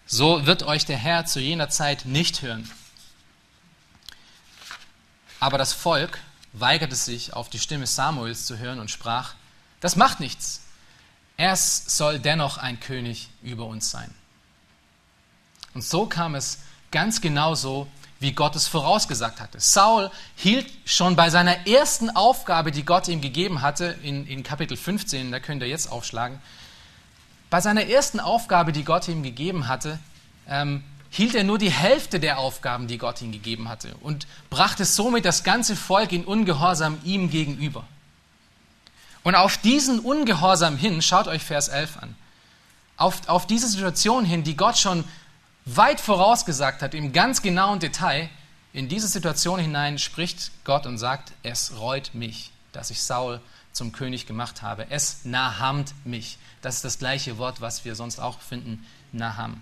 so wird euch der Herr zu jener Zeit nicht hören. Aber das Volk weigerte sich, auf die Stimme Samuels zu hören und sprach, das macht nichts. Es soll dennoch ein König über uns sein. Und so kam es ganz genau so, wie Gott es vorausgesagt hatte. Saul hielt schon bei seiner ersten Aufgabe, die Gott ihm gegeben hatte, in, in Kapitel 15, da könnt ihr jetzt aufschlagen, bei seiner ersten Aufgabe, die Gott ihm gegeben hatte, ähm, hielt er nur die Hälfte der Aufgaben, die Gott ihm gegeben hatte und brachte somit das ganze Volk in Ungehorsam ihm gegenüber. Und auf diesen Ungehorsam hin, schaut euch Vers 11 an, auf, auf diese Situation hin, die Gott schon weit vorausgesagt hat, im ganz genauen Detail, in diese Situation hinein spricht Gott und sagt, es reut mich, dass ich Saul zum König gemacht habe. Es nahamt mich. Das ist das gleiche Wort, was wir sonst auch finden, naham.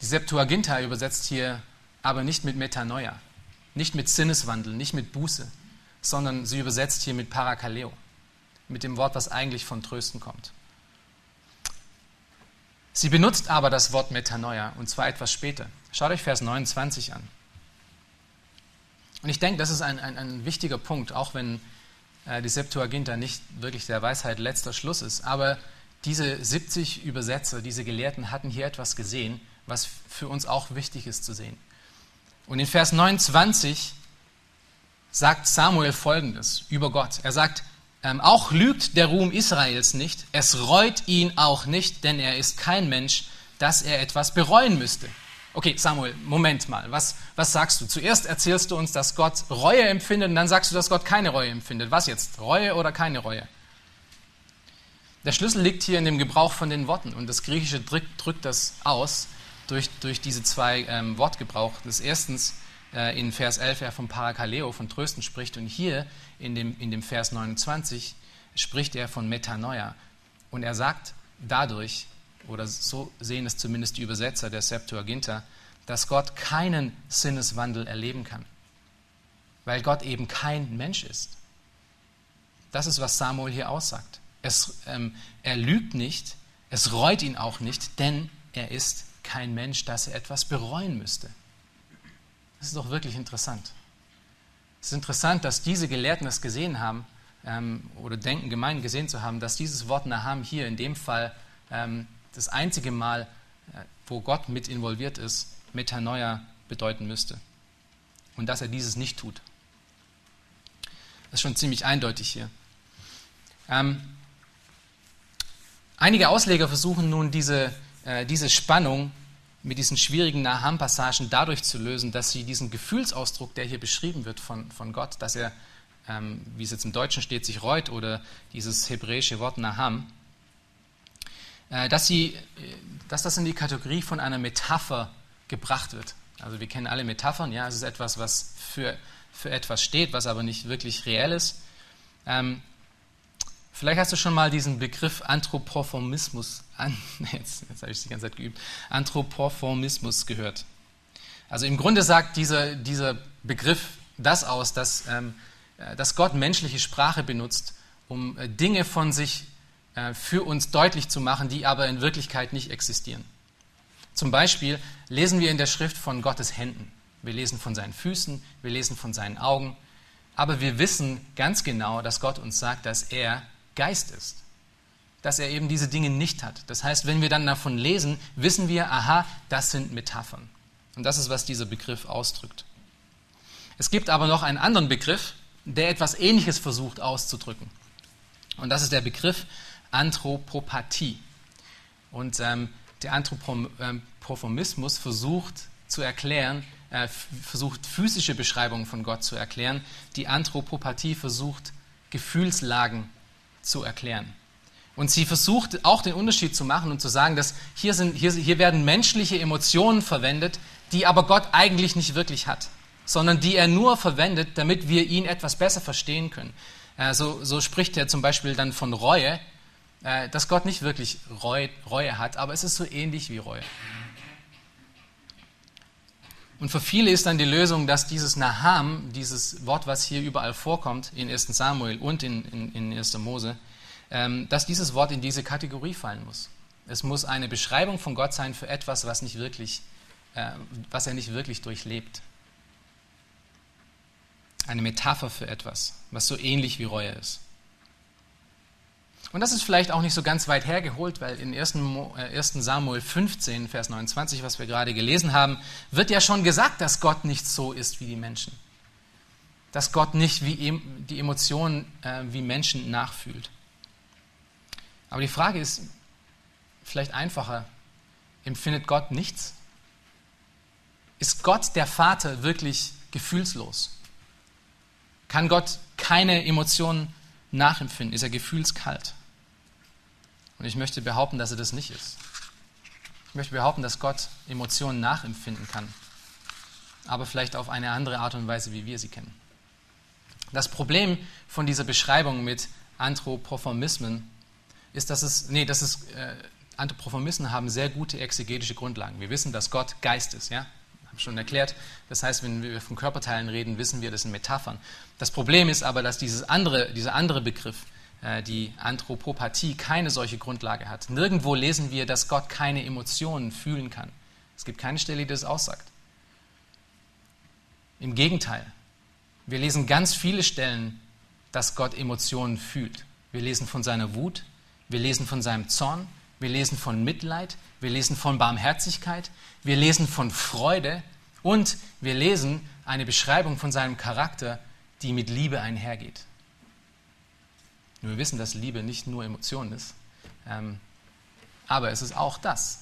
Die Septuaginta übersetzt hier aber nicht mit Metanoia, nicht mit Sinneswandel, nicht mit Buße, sondern sie übersetzt hier mit Parakaleo, mit dem Wort, was eigentlich von Trösten kommt. Sie benutzt aber das Wort Metanoia und zwar etwas später. Schaut euch Vers 29 an. Und ich denke, das ist ein, ein, ein wichtiger Punkt, auch wenn äh, die Septuaginta nicht wirklich der Weisheit letzter Schluss ist. Aber diese 70 Übersetzer, diese Gelehrten hatten hier etwas gesehen, was für uns auch wichtig ist zu sehen. Und in Vers 29 sagt Samuel Folgendes über Gott. Er sagt, ähm, auch lügt der Ruhm Israels nicht, es reut ihn auch nicht, denn er ist kein Mensch, dass er etwas bereuen müsste. Okay, Samuel, Moment mal, was, was sagst du? Zuerst erzählst du uns, dass Gott Reue empfindet und dann sagst du, dass Gott keine Reue empfindet. Was jetzt? Reue oder keine Reue? Der Schlüssel liegt hier in dem Gebrauch von den Worten und das Griechische drückt, drückt das aus durch, durch diese zwei ähm, Wortgebrauch. Das erstens äh, in Vers 11 er vom Parakaleo, von Trösten spricht und hier in dem, in dem Vers 29 spricht er von Metanoia. Und er sagt dadurch, oder so sehen es zumindest die Übersetzer der Septuaginta, dass Gott keinen Sinneswandel erleben kann, weil Gott eben kein Mensch ist. Das ist, was Samuel hier aussagt. Es, ähm, er lügt nicht, es reut ihn auch nicht, denn er ist kein Mensch, dass er etwas bereuen müsste. Das ist doch wirklich interessant. Es ist interessant, dass diese Gelehrten das gesehen haben ähm, oder denken, gemein gesehen zu haben, dass dieses Wort Naham hier in dem Fall ähm, das einzige Mal, äh, wo Gott mit involviert ist, Metanoia bedeuten müsste. Und dass er dieses nicht tut. Das ist schon ziemlich eindeutig hier. Ähm, einige Ausleger versuchen nun diese, äh, diese Spannung mit diesen schwierigen Naham-Passagen dadurch zu lösen, dass sie diesen Gefühlsausdruck, der hier beschrieben wird von, von Gott, dass er, ähm, wie es jetzt im Deutschen steht, sich reut oder dieses hebräische Wort Naham, äh, dass, sie, dass das in die Kategorie von einer Metapher gebracht wird. Also wir kennen alle Metaphern, ja, es ist etwas, was für, für etwas steht, was aber nicht wirklich reell ist. Ähm, Vielleicht hast du schon mal diesen Begriff Anthropomorphismus, an, *laughs* jetzt, jetzt habe ich die ganze Zeit geübt, Anthropomorphismus gehört. Also im Grunde sagt dieser, dieser Begriff das aus, dass, ähm, äh, dass Gott menschliche Sprache benutzt, um äh, Dinge von sich äh, für uns deutlich zu machen, die aber in Wirklichkeit nicht existieren. Zum Beispiel lesen wir in der Schrift von Gottes Händen. Wir lesen von seinen Füßen, wir lesen von seinen Augen, aber wir wissen ganz genau, dass Gott uns sagt, dass er Geist ist. Dass er eben diese Dinge nicht hat. Das heißt, wenn wir dann davon lesen, wissen wir, aha, das sind Metaphern. Und das ist, was dieser Begriff ausdrückt. Es gibt aber noch einen anderen Begriff, der etwas Ähnliches versucht auszudrücken. Und das ist der Begriff Anthropopathie. Und ähm, der Anthropomorphismus versucht zu erklären, äh, versucht physische Beschreibungen von Gott zu erklären. Die Anthropopathie versucht Gefühlslagen zu erklären. Und sie versucht auch den Unterschied zu machen und zu sagen, dass hier, sind, hier, hier werden menschliche Emotionen verwendet, die aber Gott eigentlich nicht wirklich hat, sondern die er nur verwendet, damit wir ihn etwas besser verstehen können. Äh, so, so spricht er zum Beispiel dann von Reue, äh, dass Gott nicht wirklich Reue, Reue hat, aber es ist so ähnlich wie Reue. Und für viele ist dann die Lösung, dass dieses Naham, dieses Wort, was hier überall vorkommt, in 1 Samuel und in, in, in 1. Mose, ähm, dass dieses Wort in diese Kategorie fallen muss. Es muss eine Beschreibung von Gott sein für etwas, was, nicht wirklich, äh, was er nicht wirklich durchlebt. Eine Metapher für etwas, was so ähnlich wie Reue ist. Und das ist vielleicht auch nicht so ganz weit hergeholt, weil in 1. Äh, Samuel 15, Vers 29, was wir gerade gelesen haben, wird ja schon gesagt, dass Gott nicht so ist wie die Menschen. Dass Gott nicht wie die Emotionen äh, wie Menschen nachfühlt. Aber die Frage ist vielleicht einfacher, empfindet Gott nichts? Ist Gott der Vater wirklich gefühlslos? Kann Gott keine Emotionen nachempfinden? Ist er gefühlskalt? Und ich möchte behaupten, dass er das nicht ist. Ich möchte behaupten, dass Gott Emotionen nachempfinden kann, aber vielleicht auf eine andere Art und Weise, wie wir sie kennen. Das Problem von dieser Beschreibung mit Anthropomorphismen ist, dass es, nee, dass es, äh, Anthropomorphismen haben sehr gute exegetische Grundlagen. Wir wissen, dass Gott Geist ist, ja? Ich habe schon erklärt. Das heißt, wenn wir von Körperteilen reden, wissen wir, das sind Metaphern. Das Problem ist aber, dass dieses andere, dieser andere Begriff, die Anthropopathie keine solche Grundlage hat. Nirgendwo lesen wir, dass Gott keine Emotionen fühlen kann. Es gibt keine Stelle, die das aussagt. Im Gegenteil, wir lesen ganz viele Stellen, dass Gott Emotionen fühlt. Wir lesen von seiner Wut, wir lesen von seinem Zorn, wir lesen von Mitleid, wir lesen von Barmherzigkeit, wir lesen von Freude und wir lesen eine Beschreibung von seinem Charakter, die mit Liebe einhergeht. Wir wissen, dass Liebe nicht nur Emotion ist, ähm, aber es ist auch das.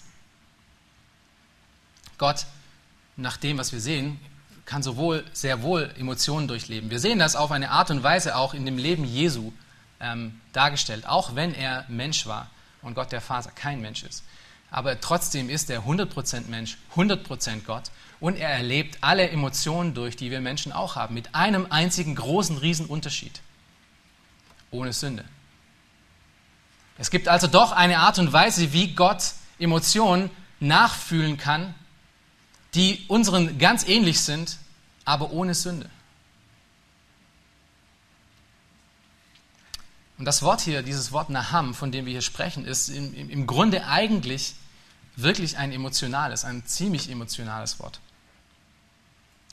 Gott, nach dem, was wir sehen, kann sowohl sehr wohl Emotionen durchleben. Wir sehen das auf eine Art und Weise auch in dem Leben Jesu ähm, dargestellt, auch wenn er Mensch war und Gott der Vater kein Mensch ist. Aber trotzdem ist er 100% Mensch, 100% Gott und er erlebt alle Emotionen durch, die wir Menschen auch haben, mit einem einzigen großen Riesenunterschied ohne Sünde. Es gibt also doch eine Art und Weise, wie Gott Emotionen nachfühlen kann, die unseren ganz ähnlich sind, aber ohne Sünde. Und das Wort hier, dieses Wort Naham, von dem wir hier sprechen, ist im, im Grunde eigentlich wirklich ein emotionales, ein ziemlich emotionales Wort.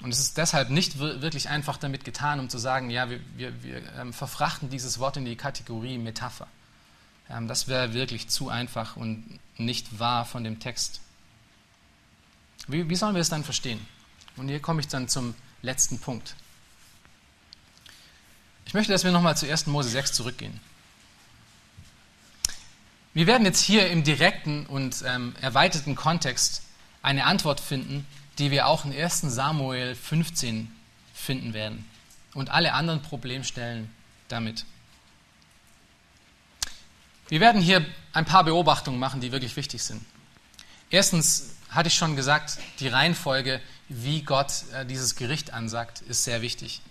Und es ist deshalb nicht wirklich einfach damit getan, um zu sagen, ja, wir, wir, wir ähm, verfrachten dieses Wort in die Kategorie Metapher. Ähm, das wäre wirklich zu einfach und nicht wahr von dem Text. Wie, wie sollen wir es dann verstehen? Und hier komme ich dann zum letzten Punkt. Ich möchte, dass wir nochmal zu 1. Mose 6 zurückgehen. Wir werden jetzt hier im direkten und ähm, erweiterten Kontext eine Antwort finden, die wir auch in 1 Samuel 15 finden werden. Und alle anderen Problemstellen damit. Wir werden hier ein paar Beobachtungen machen, die wirklich wichtig sind. Erstens hatte ich schon gesagt, die Reihenfolge, wie Gott äh, dieses Gericht ansagt, ist sehr wichtig.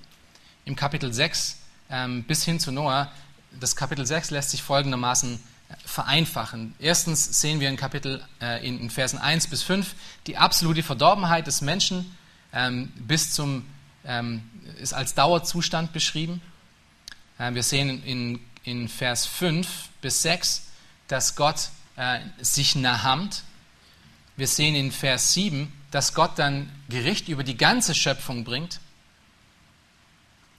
Im Kapitel 6 ähm, bis hin zu Noah, das Kapitel 6 lässt sich folgendermaßen vereinfachen. Erstens sehen wir in Kapitel äh, in, in, Versen 1 bis 5 die absolute Verdorbenheit des Menschen ähm, bis zum ähm, ist als Dauerzustand beschrieben. Äh, wir sehen in, in Vers 5 bis 6, dass Gott äh, sich nahamt. Wir sehen in Vers 7, dass Gott dann Gericht über die ganze Schöpfung bringt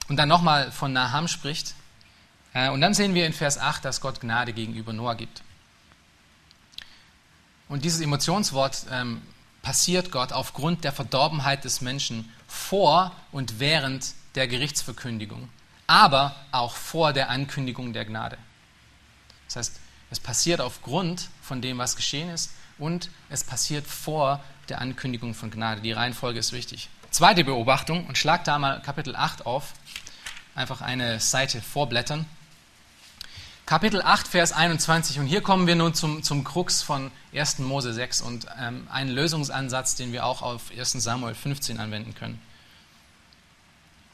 und dann nochmal von Naham spricht. Äh, und dann sehen wir in Vers 8, dass Gott Gnade gegenüber Noah gibt. Und dieses Emotionswort ähm, passiert Gott aufgrund der Verdorbenheit des Menschen vor und während der Gerichtsverkündigung, aber auch vor der Ankündigung der Gnade. Das heißt, es passiert aufgrund von dem, was geschehen ist, und es passiert vor der Ankündigung von Gnade. Die Reihenfolge ist wichtig. Zweite Beobachtung, und schlag da mal Kapitel 8 auf, einfach eine Seite vorblättern. Kapitel 8, Vers 21. Und hier kommen wir nun zum, zum Krux von 1. Mose 6 und ähm, einen Lösungsansatz, den wir auch auf 1. Samuel 15 anwenden können.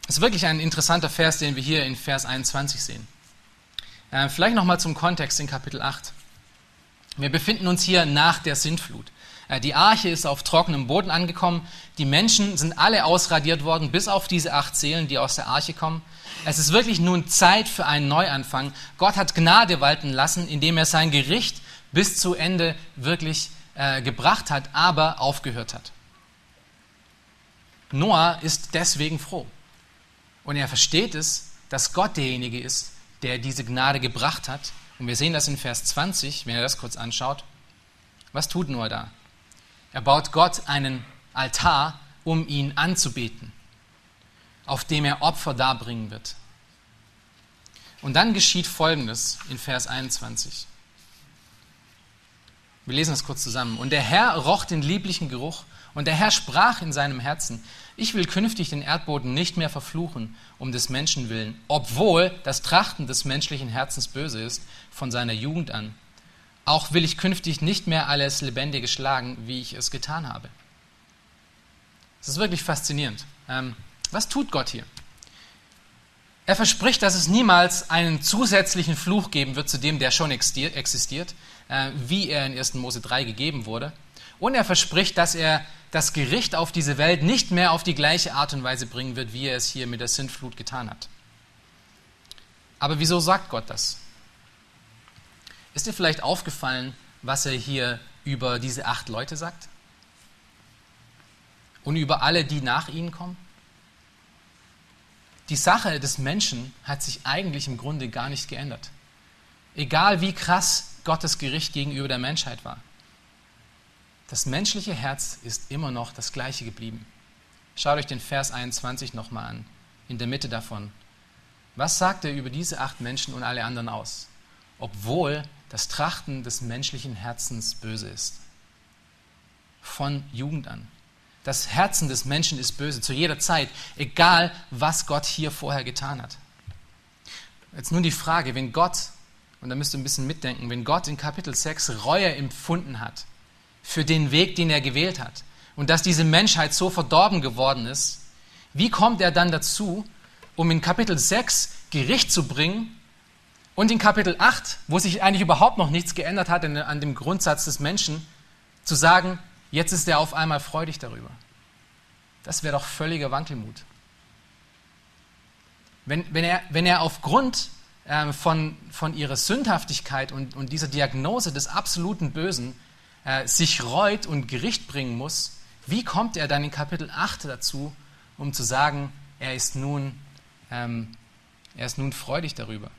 Es ist wirklich ein interessanter Vers, den wir hier in Vers 21 sehen. Äh, vielleicht nochmal zum Kontext in Kapitel 8. Wir befinden uns hier nach der Sintflut. Äh, die Arche ist auf trockenem Boden angekommen. Die Menschen sind alle ausradiert worden, bis auf diese acht Seelen, die aus der Arche kommen. Es ist wirklich nun Zeit für einen Neuanfang. Gott hat Gnade walten lassen, indem er sein Gericht bis zu Ende wirklich äh, gebracht hat, aber aufgehört hat. Noah ist deswegen froh. Und er versteht es, dass Gott derjenige ist, der diese Gnade gebracht hat Und wir sehen das in Vers 20, wenn ihr das kurz anschaut. Was tut Noah da? Er baut Gott einen Altar, um ihn anzubeten, auf dem er Opfer darbringen wird. Und dann geschieht Folgendes in Vers 21. Wir lesen das kurz zusammen. Und der Herr roch den lieblichen Geruch, und der Herr sprach in seinem Herzen, ich will künftig den Erdboden nicht mehr verfluchen, um des Menschen willen, obwohl das Trachten des menschlichen Herzens böse ist, von seiner Jugend an. Auch will ich künftig nicht mehr alles Lebendige schlagen, wie ich es getan habe. Das ist wirklich faszinierend. Ähm, was tut Gott hier? Er verspricht, dass es niemals einen zusätzlichen Fluch geben wird zu dem, der schon existiert, äh, wie er in 1. Mose 3 gegeben wurde. Und er verspricht, dass er das Gericht auf diese Welt nicht mehr auf die gleiche Art und Weise bringen wird, wie er es hier mit der Sintflut getan hat. Aber wieso sagt Gott das? Ist dir vielleicht aufgefallen, was er hier über diese acht Leute sagt? Und über alle, die nach ihnen kommen? Die Sache des Menschen hat sich eigentlich im Grunde gar nicht geändert. Egal wie krass Gottes Gericht gegenüber der Menschheit war. Das menschliche Herz ist immer noch das gleiche geblieben. Schaut euch den Vers 21 nochmal an, in der Mitte davon. Was sagt er über diese acht Menschen und alle anderen aus? Obwohl das Trachten des menschlichen Herzens böse ist. Von Jugend an. Das Herzen des Menschen ist böse, zu jeder Zeit, egal was Gott hier vorher getan hat. Jetzt nun die Frage, wenn Gott, und da müsst ihr ein bisschen mitdenken, wenn Gott in Kapitel 6 Reue empfunden hat für den Weg, den er gewählt hat. Und dass diese Menschheit so verdorben geworden ist, wie kommt er dann dazu, um in Kapitel 6 Gericht zu bringen und in Kapitel 8, wo sich eigentlich überhaupt noch nichts geändert hat an dem Grundsatz des Menschen, zu sagen, jetzt ist er auf einmal freudig darüber. Das wäre doch völliger Wankelmut. Wenn, wenn, er, wenn er aufgrund äh, von, von ihrer Sündhaftigkeit und, und dieser Diagnose des absoluten Bösen äh, sich reut und Gericht bringen muss, wie kommt er dann in Kapitel 8 dazu, um zu sagen, er ist nun, ähm, er ist nun freudig darüber?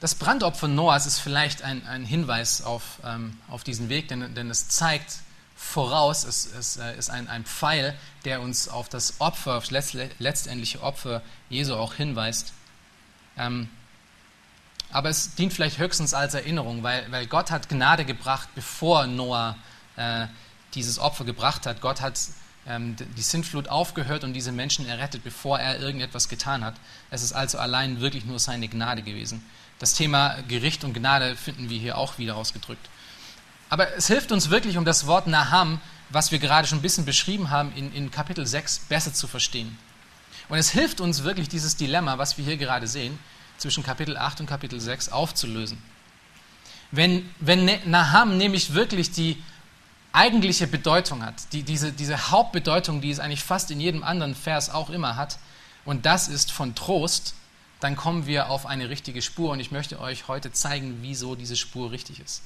Das Brandopfer Noahs ist vielleicht ein, ein Hinweis auf, ähm, auf diesen Weg, denn, denn es zeigt voraus, es, es äh, ist ein, ein Pfeil, der uns auf das Opfer, auf das letztendliche Opfer Jesu auch hinweist. Ähm, aber es dient vielleicht höchstens als Erinnerung, weil, weil Gott hat Gnade gebracht, bevor Noah äh, dieses Opfer gebracht hat. Gott hat ähm, die Sintflut aufgehört und diese Menschen errettet, bevor er irgendetwas getan hat. Es ist also allein wirklich nur seine Gnade gewesen. Das Thema Gericht und Gnade finden wir hier auch wieder ausgedrückt. Aber es hilft uns wirklich, um das Wort Naham, was wir gerade schon ein bisschen beschrieben haben, in, in Kapitel 6 besser zu verstehen. Und es hilft uns wirklich, dieses Dilemma, was wir hier gerade sehen, zwischen Kapitel 8 und Kapitel 6 aufzulösen. Wenn, wenn ne-, Naham nämlich wirklich die eigentliche Bedeutung hat, die, diese, diese Hauptbedeutung, die es eigentlich fast in jedem anderen Vers auch immer hat, und das ist von Trost, dann kommen wir auf eine richtige Spur und ich möchte euch heute zeigen, wieso diese Spur richtig ist.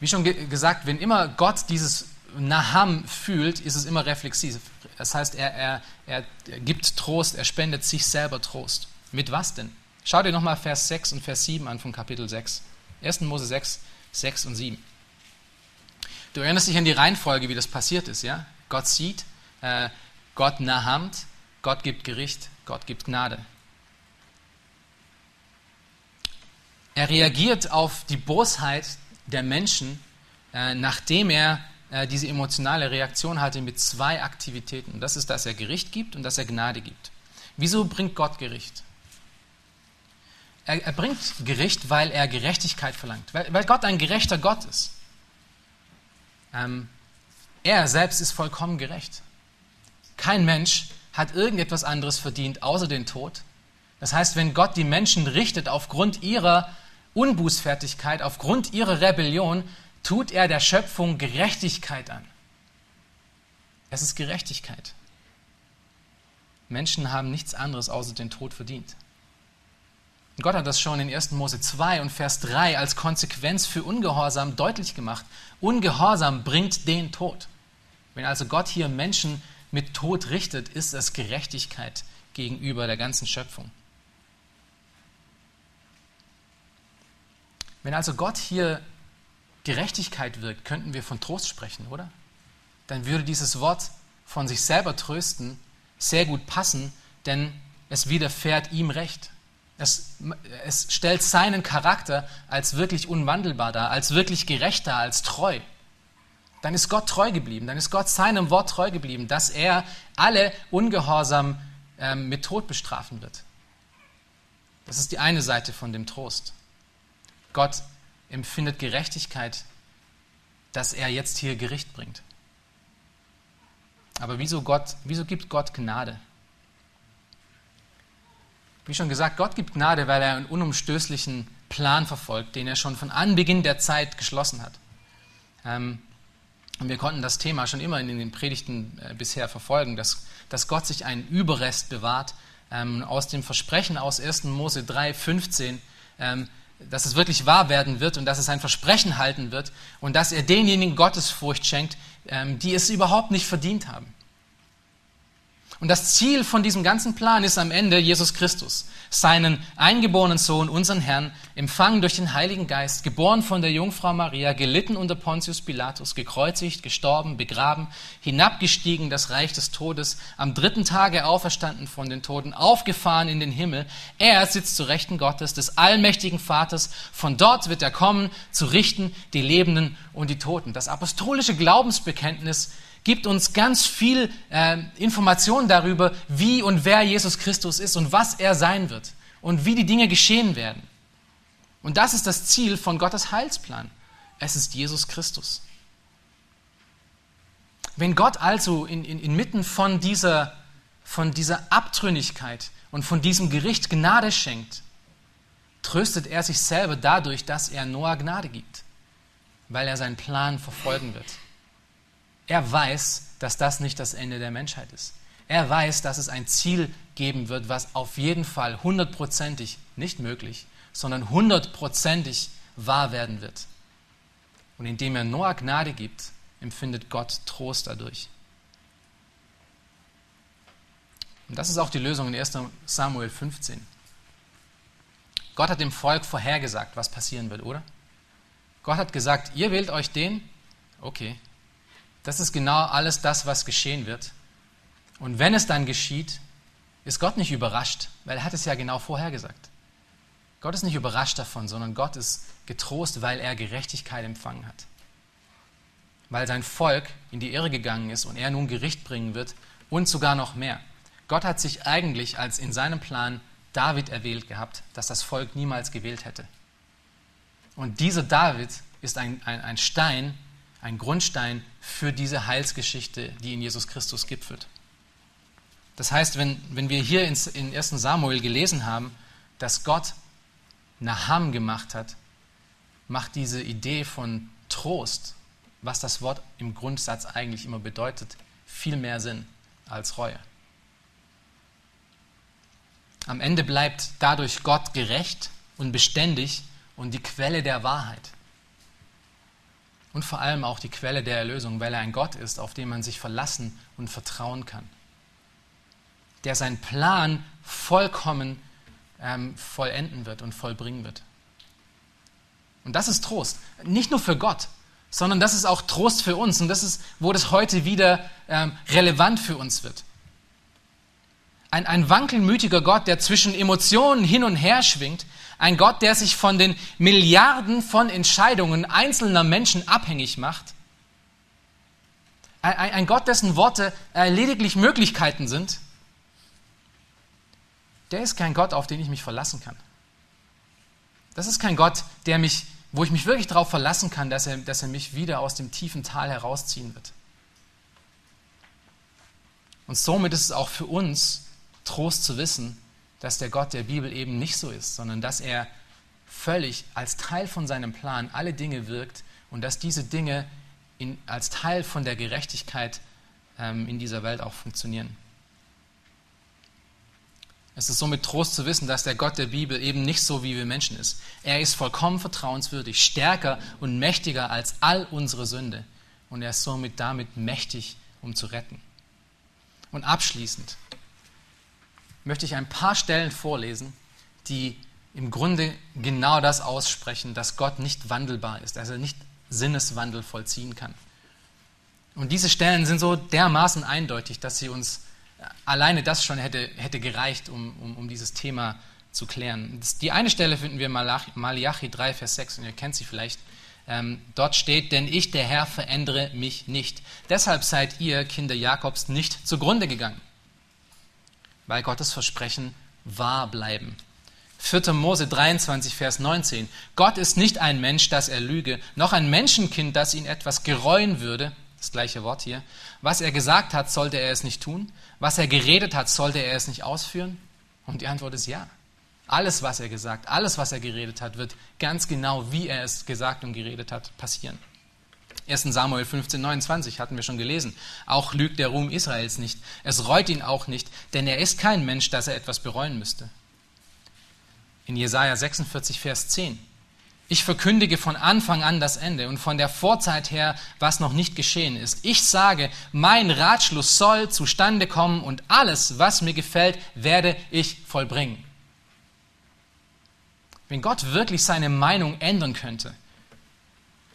Wie schon ge gesagt, wenn immer Gott dieses Naham fühlt, ist es immer reflexiv. Das heißt, er, er, er gibt Trost, er spendet sich selber Trost. Mit was denn? Schau dir nochmal Vers 6 und Vers 7 an von Kapitel 6. 1. Mose 6, 6 und 7. Du erinnerst dich an die Reihenfolge, wie das passiert ist, ja? Gott sieht, äh, Gott nahamt, Gott gibt Gericht, Gott gibt Gnade. Er reagiert auf die Bosheit der Menschen, äh, nachdem er äh, diese emotionale Reaktion hatte mit zwei Aktivitäten. Das ist, dass er Gericht gibt und dass er Gnade gibt. Wieso bringt Gott Gericht? Er, er bringt Gericht, weil er Gerechtigkeit verlangt, weil, weil Gott ein gerechter Gott ist. Ähm, er selbst ist vollkommen gerecht. Kein Mensch hat irgendetwas anderes verdient außer den Tod. Das heißt, wenn Gott die Menschen richtet aufgrund ihrer Unbußfertigkeit, aufgrund ihrer Rebellion, tut er der Schöpfung Gerechtigkeit an. Es ist Gerechtigkeit. Menschen haben nichts anderes außer den Tod verdient. Und Gott hat das schon in 1. Mose 2 und Vers 3 als Konsequenz für Ungehorsam deutlich gemacht. Ungehorsam bringt den Tod. Wenn also Gott hier Menschen mit Tod richtet, ist es Gerechtigkeit gegenüber der ganzen Schöpfung. Wenn also Gott hier Gerechtigkeit wirkt, könnten wir von Trost sprechen, oder? Dann würde dieses Wort von sich selber trösten sehr gut passen, denn es widerfährt ihm Recht. Es, es stellt seinen Charakter als wirklich unwandelbar dar, als wirklich gerecht dar, als treu. Dann ist Gott treu geblieben, dann ist Gott seinem Wort treu geblieben, dass er alle Ungehorsam ähm, mit Tod bestrafen wird. Das ist die eine Seite von dem Trost. Gott empfindet Gerechtigkeit, dass er jetzt hier Gericht bringt. Aber wieso, Gott, wieso gibt Gott Gnade? Wie schon gesagt, Gott gibt Gnade, weil er einen unumstößlichen Plan verfolgt, den er schon von Anbeginn der Zeit geschlossen hat. Ähm, und wir konnten das Thema schon immer in den Predigten äh, bisher verfolgen, dass, dass Gott sich einen Überrest bewahrt ähm, aus dem Versprechen aus 1. Mose 3, 15, ähm, dass es wirklich wahr werden wird und dass es ein Versprechen halten wird und dass er denjenigen Gottesfurcht schenkt, ähm, die es überhaupt nicht verdient haben. Und das Ziel von diesem ganzen Plan ist am Ende Jesus Christus, seinen eingeborenen Sohn, unseren Herrn, empfangen durch den Heiligen Geist, geboren von der Jungfrau Maria, gelitten unter Pontius Pilatus, gekreuzigt, gestorben, begraben, hinabgestiegen das Reich des Todes, am dritten Tage auferstanden von den Toten, aufgefahren in den Himmel. Er sitzt zu Rechten Gottes, des allmächtigen Vaters. Von dort wird er kommen, zu richten die Lebenden und die Toten. Das apostolische Glaubensbekenntnis gibt uns ganz viel äh, Informationen darüber, wie und wer Jesus Christus ist und was er sein wird und wie die Dinge geschehen werden. Und das ist das Ziel von Gottes Heilsplan. Es ist Jesus Christus. Wenn Gott also in, in, inmitten von dieser, von dieser Abtrünnigkeit und von diesem Gericht Gnade schenkt, tröstet er sich selber dadurch, dass er Noah Gnade gibt, weil er seinen Plan verfolgen wird. Er weiß, dass das nicht das Ende der Menschheit ist. Er weiß, dass es ein Ziel geben wird, was auf jeden Fall hundertprozentig, nicht möglich, sondern hundertprozentig wahr werden wird. Und indem er Noah Gnade gibt, empfindet Gott Trost dadurch. Und das ist auch die Lösung in 1 Samuel 15. Gott hat dem Volk vorhergesagt, was passieren wird, oder? Gott hat gesagt, ihr wählt euch den, okay, das ist genau alles das, was geschehen wird. Und wenn es dann geschieht, ist Gott nicht überrascht, weil er hat es ja genau vorhergesagt. Gott ist nicht überrascht davon, sondern Gott ist getrost, weil er Gerechtigkeit empfangen hat. Weil sein Volk in die Irre gegangen ist und er nun Gericht bringen wird und sogar noch mehr. Gott hat sich eigentlich als in seinem Plan David erwählt gehabt, das das Volk niemals gewählt hätte. Und dieser David ist ein, ein, ein Stein, ein Grundstein für diese Heilsgeschichte, die in Jesus Christus gipfelt. Das heißt, wenn, wenn wir hier in, in 1 Samuel gelesen haben, dass Gott Naham gemacht hat, macht diese Idee von Trost, was das Wort im Grundsatz eigentlich immer bedeutet, viel mehr Sinn als Reue. Am Ende bleibt dadurch Gott gerecht und beständig und die Quelle der Wahrheit und vor allem auch die Quelle der Erlösung, weil er ein Gott ist, auf den man sich verlassen und vertrauen kann. Der seinen Plan vollkommen ähm, vollenden wird und vollbringen wird. Und das ist Trost. Nicht nur für Gott, sondern das ist auch Trost für uns. Und das ist, wo das heute wieder ähm, relevant für uns wird. Ein, ein wankelmütiger Gott, der zwischen Emotionen hin und her schwingt, ein Gott, der sich von den Milliarden von Entscheidungen einzelner Menschen abhängig macht. Ein, Gott, dessen Worte äh, lediglich Möglichkeiten sind. Der ist kein Gott, auf den ich mich verlassen kann. Das ist kein Gott, der mich, wo ich mich wirklich darauf verlassen kann, dass er, dass er mich wieder aus dem tiefen Tal herausziehen wird. Und somit ist es auch für uns Trost zu wissen, dass der Gott der Bibel eben nicht so ist, sondern dass er völlig als Teil von seinem Plan alle Dinge wirkt und dass diese Dinge in, als Teil von der Gerechtigkeit ähm, in dieser Welt auch funktionieren. Es ist somit Trost zu wissen, dass der Gott der Bibel eben nicht so wie wir Menschen ist. Er ist vollkommen vertrauenswürdig, stärker und mächtiger als all unsere Sünde. Und er ist somit damit mächtig, um zu retten. Und abschließend möchte ich ein paar Stellen vorlesen, die im Grunde genau das aussprechen, dass Gott nicht wandelbar ist, also nicht Sinneswandel vollziehen kann. Und diese Stellen sind so dermaßen eindeutig, dass sie uns alleine das schon hätte, hätte gereicht, um, um, um dieses Thema zu klären. Die eine Stelle finden wir in Malachi 3, Vers 6, und ihr kennt sie vielleicht. Ähm, dort steht, denn ich, der Herr, verändere mich nicht. Deshalb seid ihr, Kinder Jakobs, nicht zugrunde gegangen, weil Gottes Versprechen wahr bleiben. 4. Mose 23, Vers 19. Gott ist nicht ein Mensch, dass er lüge, noch ein Menschenkind, das ihn etwas gereuen würde. Das gleiche Wort hier. Was er gesagt hat, sollte er es nicht tun. Was er geredet hat, sollte er es nicht ausführen. Und die Antwort ist ja. Alles, was er gesagt, alles, was er geredet hat, wird ganz genau, wie er es gesagt und geredet hat, passieren. 1. Samuel 15, 29 hatten wir schon gelesen. Auch lügt der Ruhm Israels nicht. Es reut ihn auch nicht, denn er ist kein Mensch, dass er etwas bereuen müsste in Jesaja 46, Vers 10. Ich verkündige von Anfang an das Ende und von der Vorzeit her, was noch nicht geschehen ist. Ich sage, mein Ratschluss soll zustande kommen und alles, was mir gefällt, werde ich vollbringen. Wenn Gott wirklich seine Meinung ändern könnte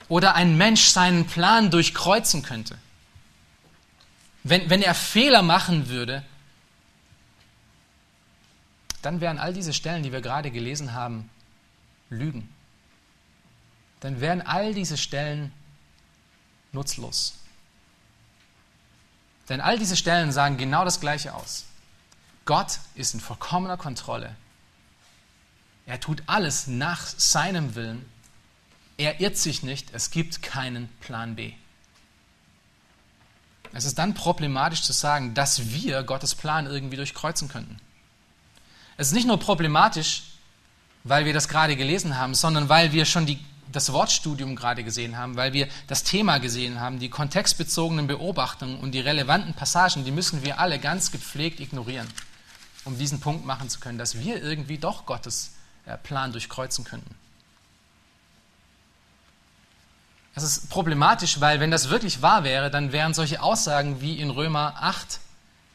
oder ein Mensch seinen Plan durchkreuzen könnte, wenn, wenn er Fehler machen würde, dann wären all diese Stellen, die wir gerade gelesen haben, Lügen. Dann wären all diese Stellen nutzlos. Denn all diese Stellen sagen genau das Gleiche aus. Gott ist in vollkommener Kontrolle. Er tut alles nach seinem Willen. Er irrt sich nicht. Es gibt keinen Plan B. Es ist dann problematisch zu sagen, dass wir Gottes Plan irgendwie durchkreuzen könnten. Es ist nicht nur problematisch, weil wir das gerade gelesen haben, sondern weil wir schon die, das Wortstudium gerade gesehen haben, weil wir das Thema gesehen haben, die kontextbezogenen Beobachtungen und die relevanten Passagen, die müssen wir alle ganz gepflegt ignorieren, um diesen Punkt machen zu können, dass wir irgendwie doch Gottes äh, Plan durchkreuzen könnten. Das ist problematisch, weil wenn das wirklich wahr wäre, dann wären solche Aussagen wie in Römer 8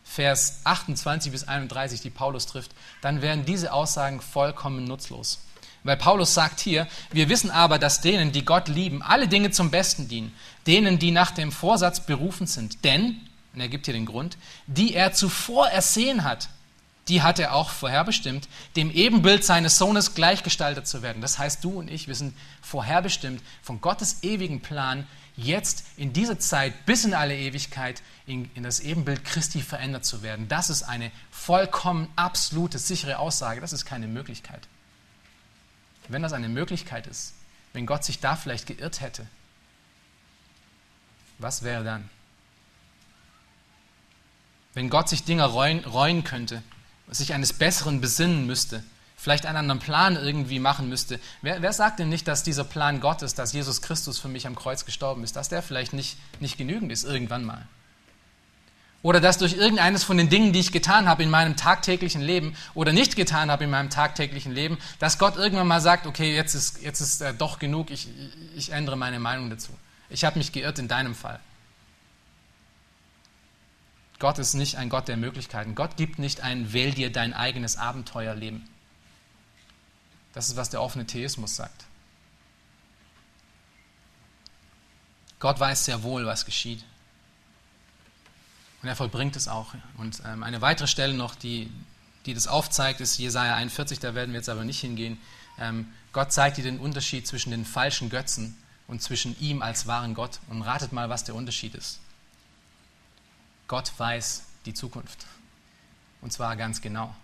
Vers 28 bis 31, die Paulus trifft, dann wären diese Aussagen vollkommen nutzlos. Weil Paulus sagt hier, wir wissen aber, dass denen, die Gott lieben, alle Dinge zum Besten dienen, denen, die nach dem Vorsatz berufen sind. Denn, und er gibt hier den Grund, die er zuvor ersehen hat, die hat er auch vorherbestimmt, dem Ebenbild seines Sohnes gleichgestaltet zu werden. Das heißt, du und ich, wir sind vorherbestimmt von Gottes ewigen Plan, jetzt in dieser Zeit bis in alle Ewigkeit in, in das Ebenbild Christi verändert zu werden. Das ist eine vollkommen absolute, sichere Aussage. Das ist keine Möglichkeit. Wenn das eine Möglichkeit ist, wenn Gott sich da vielleicht geirrt hätte, was wäre dann? Wenn Gott sich Dinge reuen, reuen könnte, sich eines Besseren besinnen müsste, vielleicht einen anderen Plan irgendwie machen müsste. Wer, wer, sagt denn nicht, dass dieser Plan Gottes, dass Jesus Christus für mich am Kreuz gestorben ist, dass der vielleicht nicht, nicht genügend ist irgendwann mal? Oder dass durch irgendeines von den Dingen, die ich getan habe in meinem tagtäglichen Leben oder nicht getan habe in meinem tagtäglichen Leben, dass Gott irgendwann mal sagt, okay, jetzt ist, jetzt ist äh, doch genug, ich, ich ändere meine Meinung dazu. Ich habe mich geirrt in deinem Fall. Gott ist nicht ein Gott der Möglichkeiten. Gott gibt nicht ein Wähl dir dein eigenes Abenteuerleben. Das ist, was der offene Theismus sagt. Gott weiß sehr wohl, was geschieht. Und er vollbringt es auch. Und ähm, eine weitere Stelle noch, die, die das aufzeigt, ist Jesaja 41, da werden wir jetzt aber nicht hingehen. Ähm, Gott zeigt dir den Unterschied zwischen den falschen Götzen und zwischen ihm als wahren Gott. Und ratet mal, was der Unterschied ist. Gott weiß die Zukunft. Und zwar ganz genau.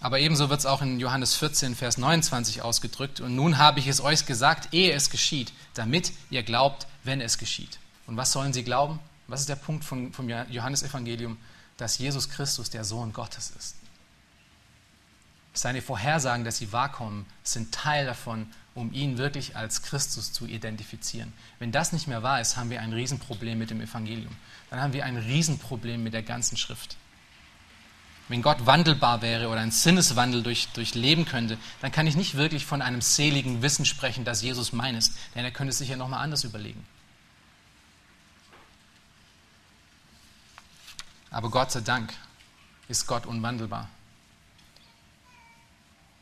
Aber ebenso wird es auch in Johannes 14, Vers 29 ausgedrückt. Und nun habe ich es euch gesagt, ehe es geschieht, damit ihr glaubt, wenn es geschieht. Und was sollen sie glauben? Was ist der Punkt vom, vom Johannesevangelium? Dass Jesus Christus der Sohn Gottes ist. Seine Vorhersagen, dass sie wahrkommen, sind Teil davon, um ihn wirklich als Christus zu identifizieren. Wenn das nicht mehr wahr ist, haben wir ein Riesenproblem mit dem Evangelium. Dann haben wir ein Riesenproblem mit der ganzen Schrift. Wenn Gott wandelbar wäre oder ein Sinneswandel durch, durchleben könnte, dann kann ich nicht wirklich von einem seligen Wissen sprechen, dass Jesus mein ist, denn er könnte es sich ja nochmal anders überlegen. Aber Gott sei Dank ist Gott unwandelbar.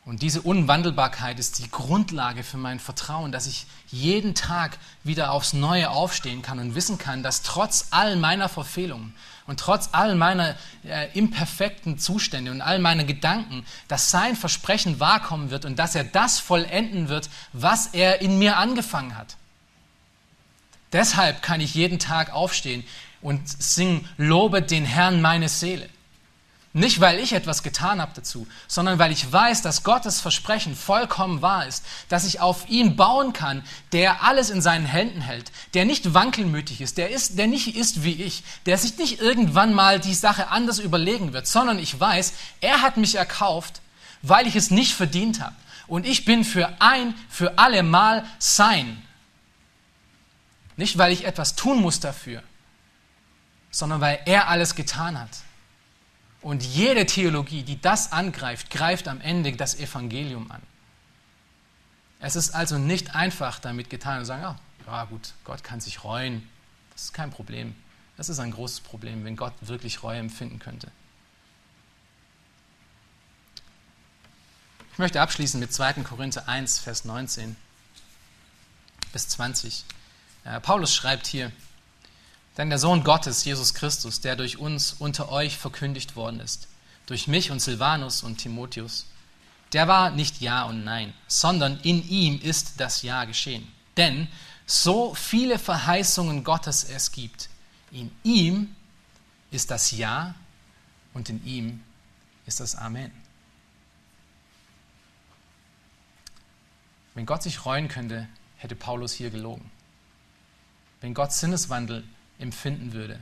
Und diese Unwandelbarkeit ist die Grundlage für mein Vertrauen, dass ich jeden Tag wieder aufs Neue aufstehen kann und wissen kann, dass trotz all meiner Verfehlungen und trotz all meiner äh, imperfekten Zustände und all meiner Gedanken, dass sein Versprechen wahrkommen wird und dass er das vollenden wird, was er in mir angefangen hat. Deshalb kann ich jeden Tag aufstehen und singen, lobe den Herrn meine Seele. Nicht, weil ich etwas getan habe dazu, sondern weil ich weiß, dass Gottes Versprechen vollkommen wahr ist, dass ich auf ihn bauen kann, der alles in seinen Händen hält, der nicht wankelmütig ist, der, ist, der nicht ist wie ich, der sich nicht irgendwann mal die Sache anders überlegen wird, sondern ich weiß, er hat mich erkauft, weil ich es nicht verdient habe. Und ich bin für ein, für alle Mal sein. Nicht, weil ich etwas tun muss dafür, sondern weil er alles getan hat. Und jede Theologie, die das angreift, greift am Ende das Evangelium an. Es ist also nicht einfach damit getan und sagen, oh, ja gut, Gott kann sich reuen. Das ist kein Problem. Das ist ein großes Problem, wenn Gott wirklich Reue empfinden könnte. Ich möchte abschließen mit 2. Korinther 1, Vers 19 bis 20. Paulus schreibt hier, denn der Sohn Gottes, Jesus Christus, der durch uns unter euch verkündigt worden ist, durch mich und Silvanus und Timotheus, der war nicht Ja und Nein, sondern in ihm ist das Ja geschehen. Denn so viele Verheißungen Gottes es gibt, in ihm ist das Ja und in ihm ist das Amen. Wenn Gott sich reuen könnte, hätte Paulus hier gelogen. Wenn Gott Sinneswandel empfinden würde,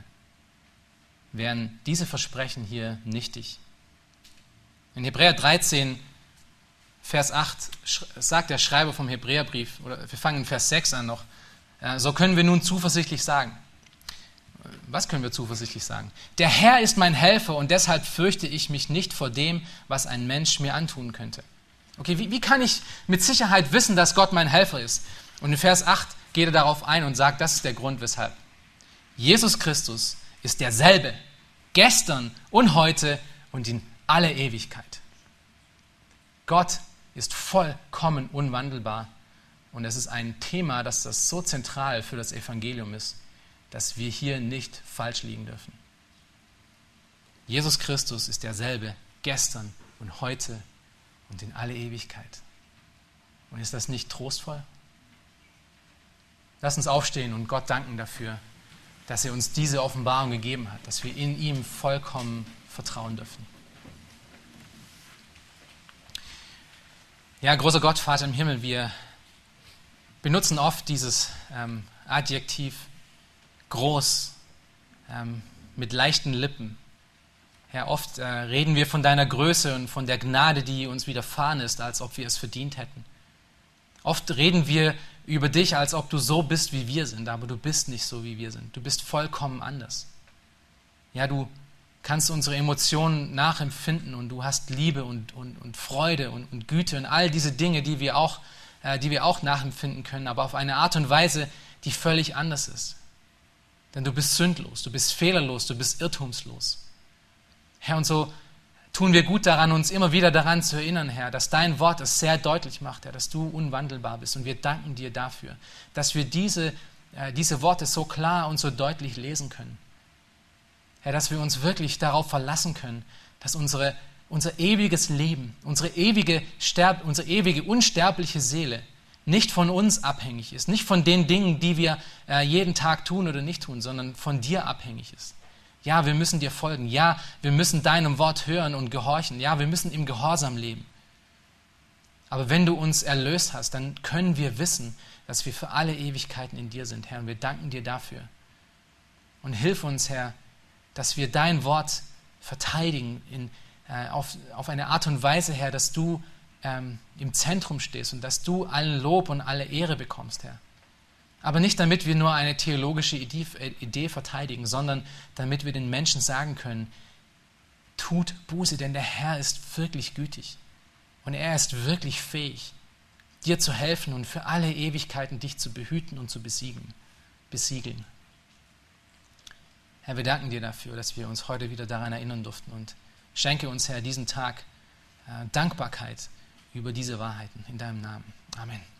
wären diese Versprechen hier nichtig. In Hebräer 13, Vers 8 sagt der Schreiber vom Hebräerbrief, oder wir fangen in Vers 6 an noch, so können wir nun zuversichtlich sagen. Was können wir zuversichtlich sagen? Der Herr ist mein Helfer und deshalb fürchte ich mich nicht vor dem, was ein Mensch mir antun könnte. Okay, wie, wie kann ich mit Sicherheit wissen, dass Gott mein Helfer ist? Und in Vers 8 geht er darauf ein und sagt, das ist der Grund, weshalb. Jesus Christus ist derselbe, gestern und heute und in alle Ewigkeit. Gott ist vollkommen unwandelbar und es ist ein Thema, dass das so zentral für das Evangelium ist, dass wir hier nicht falsch liegen dürfen. Jesus Christus ist derselbe, gestern und heute und in alle Ewigkeit. Und ist das nicht trostvoll? Lass uns aufstehen und Gott danken dafür, dass er uns diese Offenbarung gegeben hat, dass wir in ihm vollkommen vertrauen dürfen. Ja, großer Gott, Vater im Himmel, wir benutzen oft dieses ähm, Adjektiv groß ähm, mit leichten Lippen. Ja, oft äh, reden wir von deiner Größe und von der Gnade, die uns widerfahren ist, als ob wir es verdient hätten. Oft reden wir über dich, als ob du so bist, wie wir sind, aber du bist nicht so, wie wir sind. Du bist vollkommen anders. Ja, du kannst unsere Emotionen nachempfinden und du hast Liebe und, und, und Freude und, und Güte und all diese Dinge, die wir, auch, äh, die wir auch nachempfinden können, aber auf eine Art und Weise, die völlig anders ist. Denn du bist sündlos, du bist fehlerlos, du bist irrtumslos. Herr, und so tun wir gut daran, uns immer wieder daran zu erinnern, Herr, dass dein Wort es sehr deutlich macht, Herr, dass du unwandelbar bist. Und wir danken dir dafür, dass wir diese, äh, diese Worte so klar und so deutlich lesen können. Herr, dass wir uns wirklich darauf verlassen können, dass unsere, unser ewiges Leben, unsere ewige, Sterb, unsere ewige unsterbliche Seele nicht von uns abhängig ist, nicht von den Dingen, die wir äh, jeden Tag tun oder nicht tun, sondern von dir abhängig ist. Ja, wir müssen dir folgen. Ja, wir müssen deinem Wort hören und gehorchen. Ja, wir müssen im Gehorsam leben. Aber wenn du uns erlöst hast, dann können wir wissen, dass wir für alle Ewigkeiten in dir sind, Herr. Und wir danken dir dafür. Und hilf uns, Herr, dass wir dein Wort verteidigen in, äh, auf, auf eine Art und Weise, Herr, dass du ähm, im Zentrum stehst und dass du allen Lob und alle Ehre bekommst, Herr. Aber nicht damit wir nur eine theologische Idee verteidigen, sondern damit wir den Menschen sagen können, tut Buße, denn der Herr ist wirklich gütig und er ist wirklich fähig, dir zu helfen und für alle Ewigkeiten dich zu behüten und zu besiegen, besiegeln. Herr, wir danken dir dafür, dass wir uns heute wieder daran erinnern durften und schenke uns, Herr, diesen Tag äh, Dankbarkeit über diese Wahrheiten in deinem Namen. Amen.